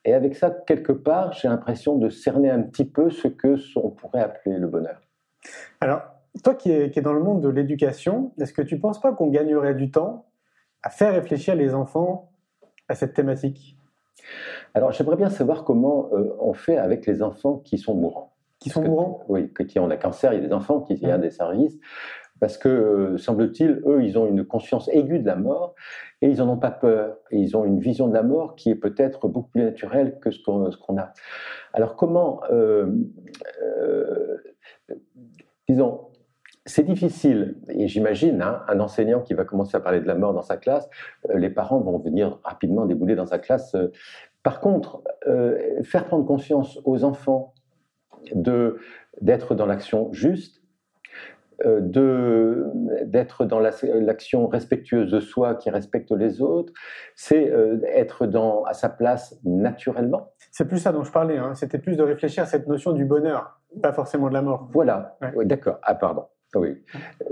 Et avec ça, quelque part, j'ai l'impression de cerner un petit peu ce que on pourrait appeler le bonheur. Alors, toi qui es, qui es dans le monde de l'éducation, est-ce que tu ne penses pas qu'on gagnerait du temps à faire réfléchir les enfants à cette thématique? Alors, j'aimerais bien savoir comment euh, on fait avec les enfants qui sont mourants. Qui sont que- mourants? Oui, qui ont un cancer, il y a des enfants qui viennent Mhm. des services, parce que, euh, semble-t-il, eux, ils ont une conscience aiguë de la mort et ils n'en ont pas peur. Ils ont une vision de la mort qui est peut-être beaucoup plus naturelle que ce qu'on a. Alors, comment. euh, euh, disons. C'est difficile, et j'imagine hein, un enseignant qui va commencer à parler de la mort dans sa classe, les parents vont venir rapidement débouler dans sa classe. Par contre, faire prendre conscience aux enfants d'être dans l'action juste, de d'être dans la- l'action respectueuse de soi qui respecte les autres, c'est euh, être dans à sa place naturellement. C'est plus ça dont je parlais. hein. C'était plus de réfléchir à cette notion du bonheur, pas forcément de la mort. Voilà. Ouais. Oui, d'accord. Ah pardon. Oui.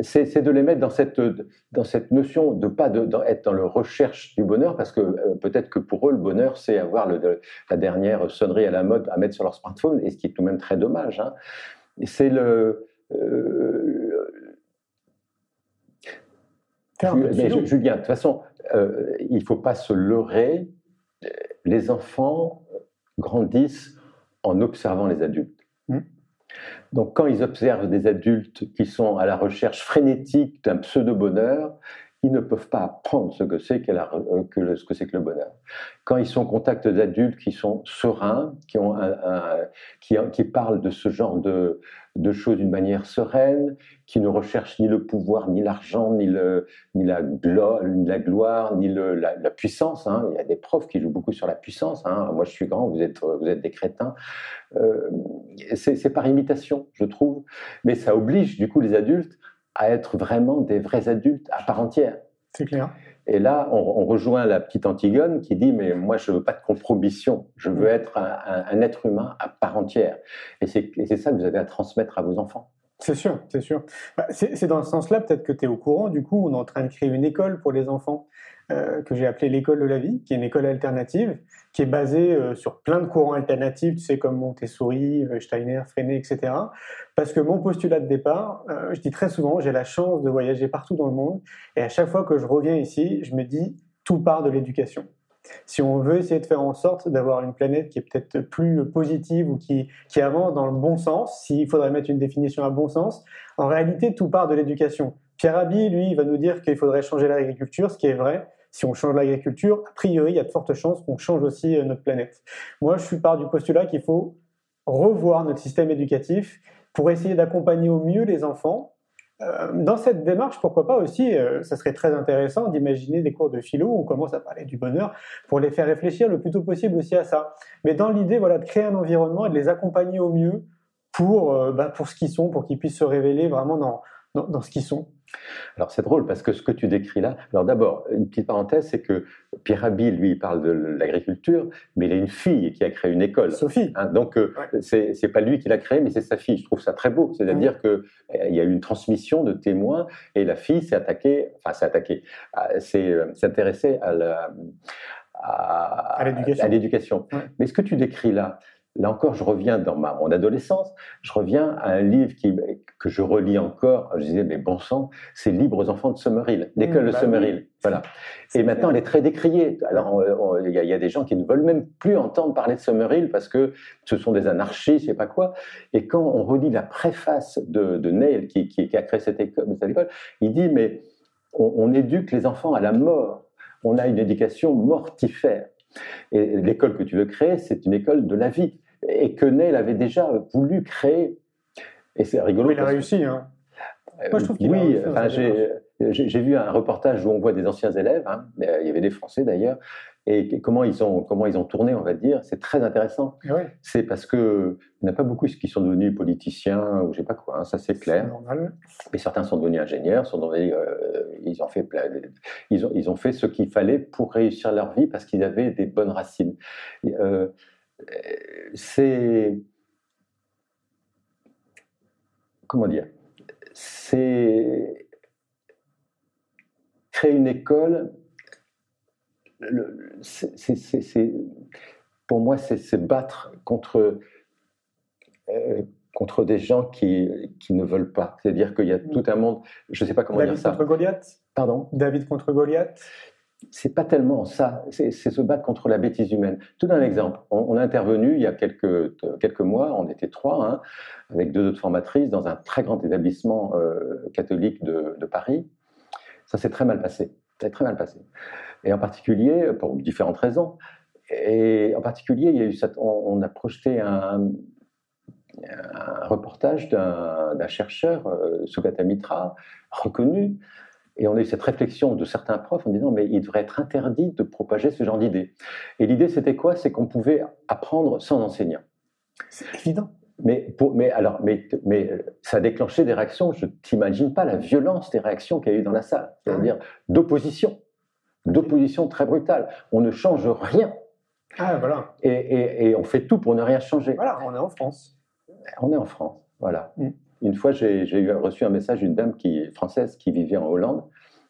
C'est de les mettre dans cette dans cette notion de pas de, dans- être dans le recherche du bonheur parce que euh, peut-être que pour eux le bonheur c'est avoir le, de- la dernière sonnerie à la mode à mettre sur leur smartphone et ce qui est tout de même très dommage. hein. C'est le euh, Faire un peu de Mais philo. Julien, de toute façon, euh, il ne faut pas se leurrer. Les enfants grandissent en observant les adultes. Mm. Donc, quand ils observent des adultes qui sont à la recherche frénétique d'un pseudo-bonheur, ils ne peuvent pas apprendre ce que c'est que, euh, que le, ce que c'est que le bonheur. Quand ils sont en contact d'adultes qui sont sereins, qui, ont un- un- qui, qui parlent de ce genre de, de choses d'une manière sereine, qui ne recherchent ni le pouvoir, ni l'argent, ni, ni, la, glo- ni la gloire, ni le, la, puissance. hein. Il y a des profs qui jouent beaucoup sur la puissance. hein. Moi, je suis grand, vous êtes, vous êtes des crétins. Euh, c'est par imitation, je trouve. Mais ça oblige, du coup, les adultes à être vraiment des vrais adultes à part entière. C'est clair. Et là, on, on rejoint la petite Antigone qui dit Mais moi, je veux pas de compromission. Je veux être un, un- un être humain à part entière. Et c'est ça que vous avez à transmettre à vos enfants. C'est sûr, c'est sûr. Bah, c'est dans ce sens-là, peut-être que tu es au courant. Du coup, on est en train de créer une école pour les enfants que j'ai appelée l'école de la vie, qui est une école alternative, qui est basée euh, sur plein de courants alternatifs, tu sais, comme Montessori, euh, Steiner, Freinet, etc. Parce que mon postulat de départ, euh, je dis très souvent, j'ai la chance de voyager partout dans le monde, et à chaque fois que je reviens ici, je me dis, tout part de l'éducation. Si on veut essayer de faire en sorte d'avoir une planète qui est peut-être plus positive ou qui, qui avance dans le bon sens, s'il faudrait mettre une définition à bon sens, en réalité, tout part de l'éducation. Pierre Rabhi, lui, il va nous dire qu'il faudrait changer l'agriculture, ce qui est vrai. Si on change l'agriculture, a priori, il y a de fortes chances qu'on change aussi euh, notre planète. Moi, je suis part du postulat qu'il faut revoir notre système éducatif pour essayer d'accompagner au mieux les enfants. Euh, dans cette démarche, pourquoi pas aussi, euh, ça serait très intéressant d'imaginer des cours de philo où on commence à parler du bonheur pour les faire réfléchir le plus tôt possible aussi à ça. Mais dans l'idée voilà, de créer un environnement et de les accompagner au mieux pour, bah, pour ce qu'ils sont, pour qu'ils puissent se révéler vraiment dans, dans, dans ce qu'ils sont. Alors c'est drôle parce que ce que tu décris là, alors d'abord, une petite parenthèse, c'est que Pierre Rabhi, lui, il parle de l'agriculture, mais il a une fille qui a créé une école. Sophie. Hein, donc euh, c'est c'est pas lui qui l'a créé, mais c'est sa fille. Je trouve ça très beau. C'est-à-dire que euh, y a eu une transmission de témoins et la fille s'est attaquée, enfin s'est attaquée, à- s'est euh, s'est intéressée à la- à, À l'éducation. à l'éducation. Ouais. Mais ce que tu décris là, là encore, je reviens dans ma, mon adolescence, je reviens à un livre qui, que je relis encore. Je disais, mais bon sang, c'est Libre aux enfants de Summerhill, l'école Mmh, de bah Summerhill. oui. Voilà. Et maintenant, elle est très décriée. Alors, il y, a- il y a des gens qui ne veulent même plus entendre parler de Summerhill parce que ce sont des anarchistes, je sais pas quoi. Et quand on relit la préface de, de Neil, qui, qui- qui a créé cette école, cette école, il dit, mais on, on éduque les enfants à la mort. On a une éducation mortifère. Et l'école que tu veux créer, c'est une école de la vie. Et que Neil avait déjà voulu créer. Et c'est rigolo. Oui, il a réussi. Hein. euh, Moi, je trouve qu'il a oui, enfin, sa j'ai vu un reportage où on voit des anciens élèves, hein, euh, il y avait des Français d'ailleurs, et comment ils ont comment ils ont tourné, on va dire, c'est très intéressant. Et C'est parce que il n'y en a pas beaucoup qui sont devenus politiciens ou je sais pas quoi, hein, ça c'est clair. normal. Mais certains sont devenus ingénieurs, sont devenus, euh, ils ont fait plein- ils ont ils ont fait ce qu'il fallait pour réussir leur vie parce qu'ils avaient des bonnes racines. Et, euh, euh, c'est comment dire C'est créer une école. c'est- pour moi, c'est se battre contre euh, contre des gens qui, qui ne veulent pas. C'est-à-dire qu'il y a tout un monde. Je ne sais pas comment David dire ça. contre Goliath? Pardon? David contre Goliath? C'est pas tellement ça, c'est se battre contre la bêtise humaine. Tout un exemple. On, a intervenu il y a quelques, quelques mois, on était trois, hein, avec deux autres formatrices, dans un très grand établissement euh, catholique de, Paris. Ça s'est très mal passé. Ça très mal passé. Et en particulier, pour différentes raisons. Et en particulier, il y a eu cette- on, a projeté un, reportage d'un d'un chercheur, euh, Sugata Mitra, reconnu, et on a eu cette réflexion de certains profs en disant mais il devrait être interdit de propager ce genre d'idées. Et l'idée c'était quoi? C'est qu'on pouvait apprendre sans enseignant. C'est évident. Mais, pour, mais alors, mais, mais euh, ça a déclenché des réactions. Je t'imagine pas la violence des réactions qu'il y a eu dans la salle, c'est-à-dire d'opposition, d'opposition très brutale. On ne change rien Ah, voilà. et, et- et on fait tout pour ne rien changer. Voilà, on est en France. On est en France, voilà. Mm. Une fois, j'ai reçu un message d'une dame qui française qui vivait en Hollande.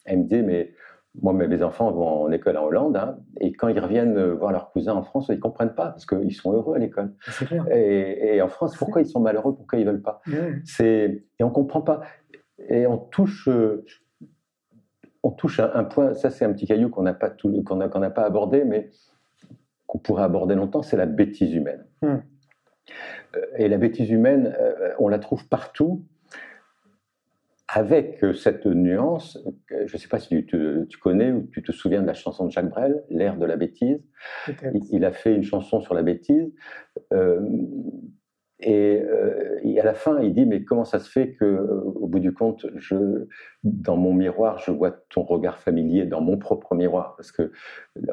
Elle me disait, mais moi, mes enfants vont en école en Hollande, hein, et quand ils reviennent euh, voir leurs cousins en France, ils comprennent pas parce qu'ils sont heureux à l'école. Clair. Et, et en France, pourquoi ils sont malheureux Pourquoi ils veulent pas? Mmh. Et on comprend pas. Et on touche, euh, on touche un point. Ça, c'est un petit caillou qu'on n'a pas tout- a- n'a pas abordé, mais qu'on pourrait aborder longtemps. C'est la bêtise humaine. Hmm. Et la bêtise humaine, euh, on la trouve partout, avec euh, cette nuance, je ne sais pas si tu, te- tu connais ou tu te souviens de la chanson de Jacques Brel, L'air de la bêtise. Il a fait une chanson sur la bêtise. euh, et, euh, et à la fin, il dit Mais comment ça se fait que, euh, au bout du compte, je, dans mon miroir, je vois ton regard familier dans mon propre miroir? Parce que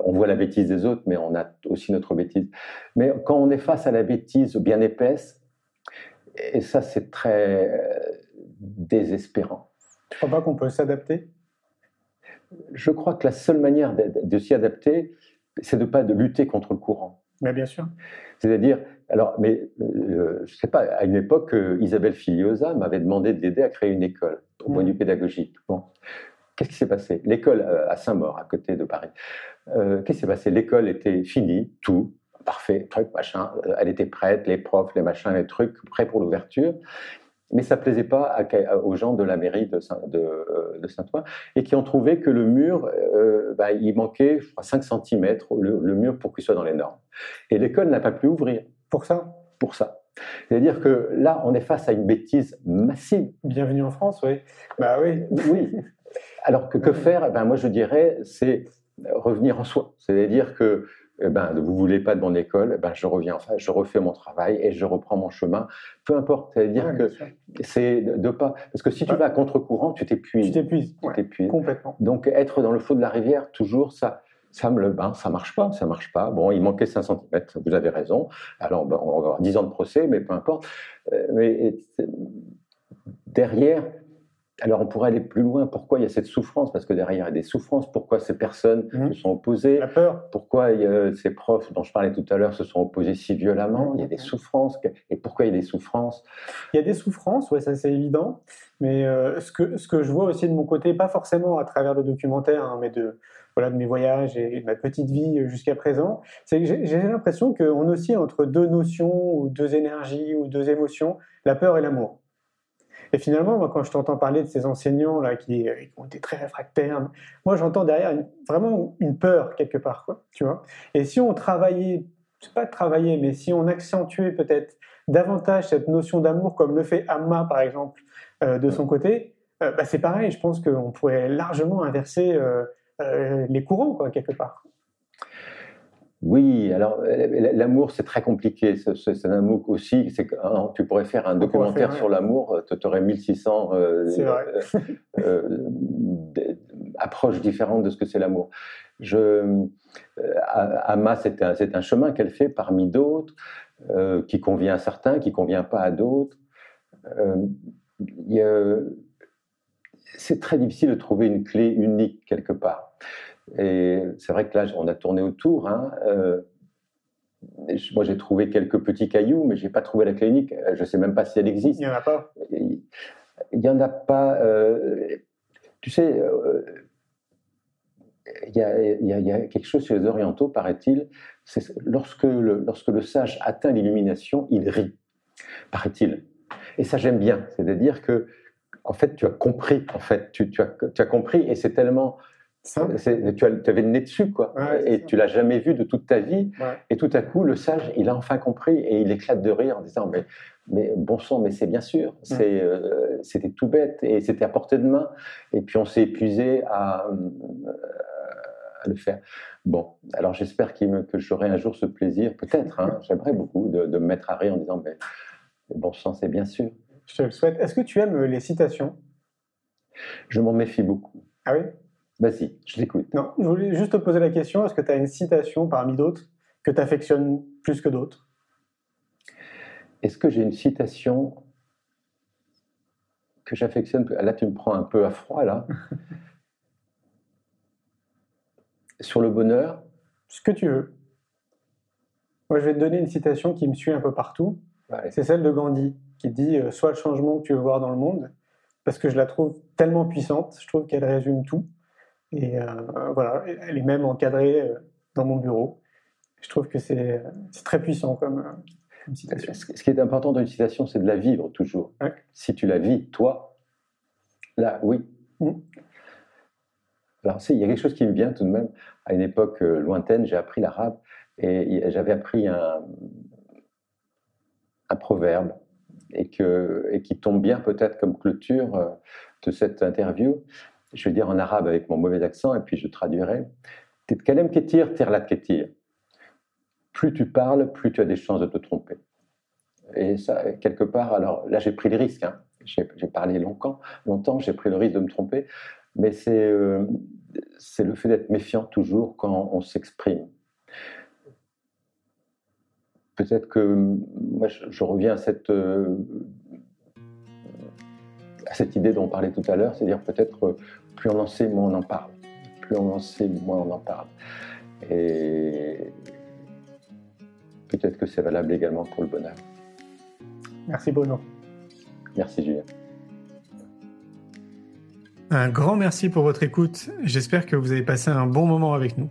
on voit la bêtise des autres, mais on a aussi notre bêtise. Mais quand on est face à la bêtise bien épaisse, et ça, c'est très euh, désespérant. Tu crois pas qu'on peut s'adapter? Je crois que la seule manière de, de s'y adapter, c'est de pas de lutter contre le courant. Mais bien sûr. C'est-à-dire, alors, mais euh, je sais pas, à une époque, euh, Isabelle Filiosa m'avait demandé de l'aider à créer une école au point de vue pédagogique. Bon, qu'est-ce qui s'est passé? L'école euh, à Saint-Maur, à côté de Paris. Qu'est-ce qui s'est passé? L'école était finie, tout, parfait, truc, machin. Elle était prête, les profs, les machins, les trucs, prêts pour l'ouverture. Mais ça plaisait pas à- à- aux gens de la mairie de, Saint- de, de Saint-Ouen et qui ont trouvé que le mur, bah, il manquait je crois, 5 cm, le, le mur pour qu'il soit dans les normes. Et l'école n'a pas pu ouvrir Pour ça, pour ça. C'est-à-dire que là, on est face à une bêtise massive. bienvenue en France, oui. Bah oui. Oui. Alors que que faire? Eh ben, Moi, je dirais, c'est revenir en soi. C'est-à-dire que eh ben, vous voulez pas de mon école, eh ben, je reviens enfin, je refais mon travail et je reprends mon chemin. Peu importe. C'est-à-dire Ouais, que c'est de, pas. Parce que si tu Ouais. vas à contre-courant, tu Tu t'épuises. Tu Ouais, t'épuises. complètement. Donc être dans le flot de la rivière, toujours ça. Ça me le ben, ça marche pas, ça marche pas. Bon, il manquait 5 cm, vous avez raison. Alors, ben, on va avoir 10 ans de procès, mais peu importe. Euh, mais euh, derrière, alors on pourrait aller plus loin. Pourquoi il y a cette souffrance? Parce que derrière, il y a des souffrances. Pourquoi ces personnes Mhm. se sont opposées? La peur. Pourquoi a ces profs dont je parlais tout à l'heure se sont opposés si violemment? Il y a des souffrances. Et pourquoi il y a des souffrances? Il y a des souffrances, ouais, ça c'est évident. Mais euh, ce, que, ce que je vois aussi de mon côté, pas forcément à travers le documentaire, hein, mais de, de mes voyages et de ma petite vie jusqu'à présent, c'est que j'ai l'impression qu'on oscille entre deux notions ou deux énergies ou deux émotions, la peur et l'amour. Et finalement, moi, quand je t'entends parler de ces enseignants là qui, euh, ont été très réfractaires, moi j'entends derrière vraiment une peur quelque part, tu vois. Et si on travaillait, c'est pas travailler, mais si on accentuait peut-être davantage cette notion d'amour, comme le fait Amma par exemple euh, de son côté, euh, bah, c'est pareil. Je pense qu'on pourrait largement inverser euh, euh, les courants, quoi, quelque part. Oui, alors euh, l'amour c'est très compliqué. C'est un amour aussi. Hein, tu pourrais faire un documentaire faire, ouais. sur l'amour. Tu aurais 1600 euh, C'est vrai. euh, euh, d- approches différentes de ce que c'est l'amour. Je, euh, Ama, c'est un, chemin qu'elle fait parmi d'autres, qui convient à certains, qui convient pas à d'autres. Il c'est très difficile de trouver une clé unique quelque part. Et c'est vrai que là, on a tourné autour. Hein, euh, je- moi, j'ai trouvé quelques petits cailloux, mais j'ai pas trouvé la clé unique. Euh, Je sais même pas si elle Il existe. n'y en a pas. Il y en a pas. euh, tu sais, euh, il y, a, il y a- il y a quelque chose chez les orientaux, paraît-il. Lorsque le, lorsque le sage atteint l'illumination, il rit, paraît-il. Et ça, j'aime bien. C'est-à-dire que, en fait, tu as compris. En fait, tu, tu as, tu as compris, et c'est tellement. Simple. Tu, as, tu avais le nez dessus, quoi. Ouais, et ça. tu l'as jamais vu de toute ta vie. Ouais. Et tout à coup, le sage, il a enfin compris et il éclate de rire en disant Mais, mais bon sang, mais c'est bien sûr, euh, c'était tout bête et c'était à portée de main. Et puis on s'est épuisé à, euh, à le faire. Bon, alors j'espère que j'aurai un jour ce plaisir, peut-être, hein, j'aimerais beaucoup, de, de me mettre à rire en disant mais bon sang, c'est bien sûr. Je te le souhaite. Est-ce que tu aimes les citations? Je m'en méfie beaucoup. Ah oui? Vas-y, je t'écoute. Non, je voulais juste te poser la question est-ce que tu as une citation parmi d'autres que tu affectionnes plus que d'autres? Est-ce que j'ai une citation que j'affectionne Là, tu me prends un peu à froid, là. Sur le bonheur, Ce que tu veux. Moi, je vais te donner une citation qui me suit un peu partout. ouais, C'est celle de Gandhi qui dit euh, Sois le changement que tu veux voir dans le monde. Parce que je la trouve tellement puissante, je trouve qu'elle résume tout. Et euh, voilà, elle est même encadrée euh, dans mon bureau. Je trouve que c'est très puissant comme, comme citation. ce qui est important dans une citation, c'est de la vivre toujours. Ouais. Si tu la vis, toi, là, oui. Mm. Alors, il y a quelque chose qui me vient tout de même. À une époque euh, lointaine, j'ai appris l'arabe et j'avais appris un, un proverbe et, qui tombe bien peut-être comme clôture euh, de cette interview. Je vais dire en arabe avec mon mauvais accent et puis je traduirai. Tetkalem ketir, terlat ketir. Plus tu parles, plus tu as des chances de te tromper. Et ça, quelque part, alors là j'ai pris le risque. Hein. J'ai parlé longtemps, longtemps j'ai pris le risque de me tromper, mais c'est euh, le fait d'être méfiant toujours quand on s'exprime. Peut-être que moi, je, reviens à cette, euh, à cette idée dont on parlait tout à l'heure, c'est-à-dire peut-être euh, plus on en sait, moins on en parle. Plus on en sait, moins on en parle. Et peut-être que c'est valable également pour le bonheur. Merci Bruno. Merci Julien. Un grand merci pour votre écoute. J'espère que vous avez passé un bon moment avec nous.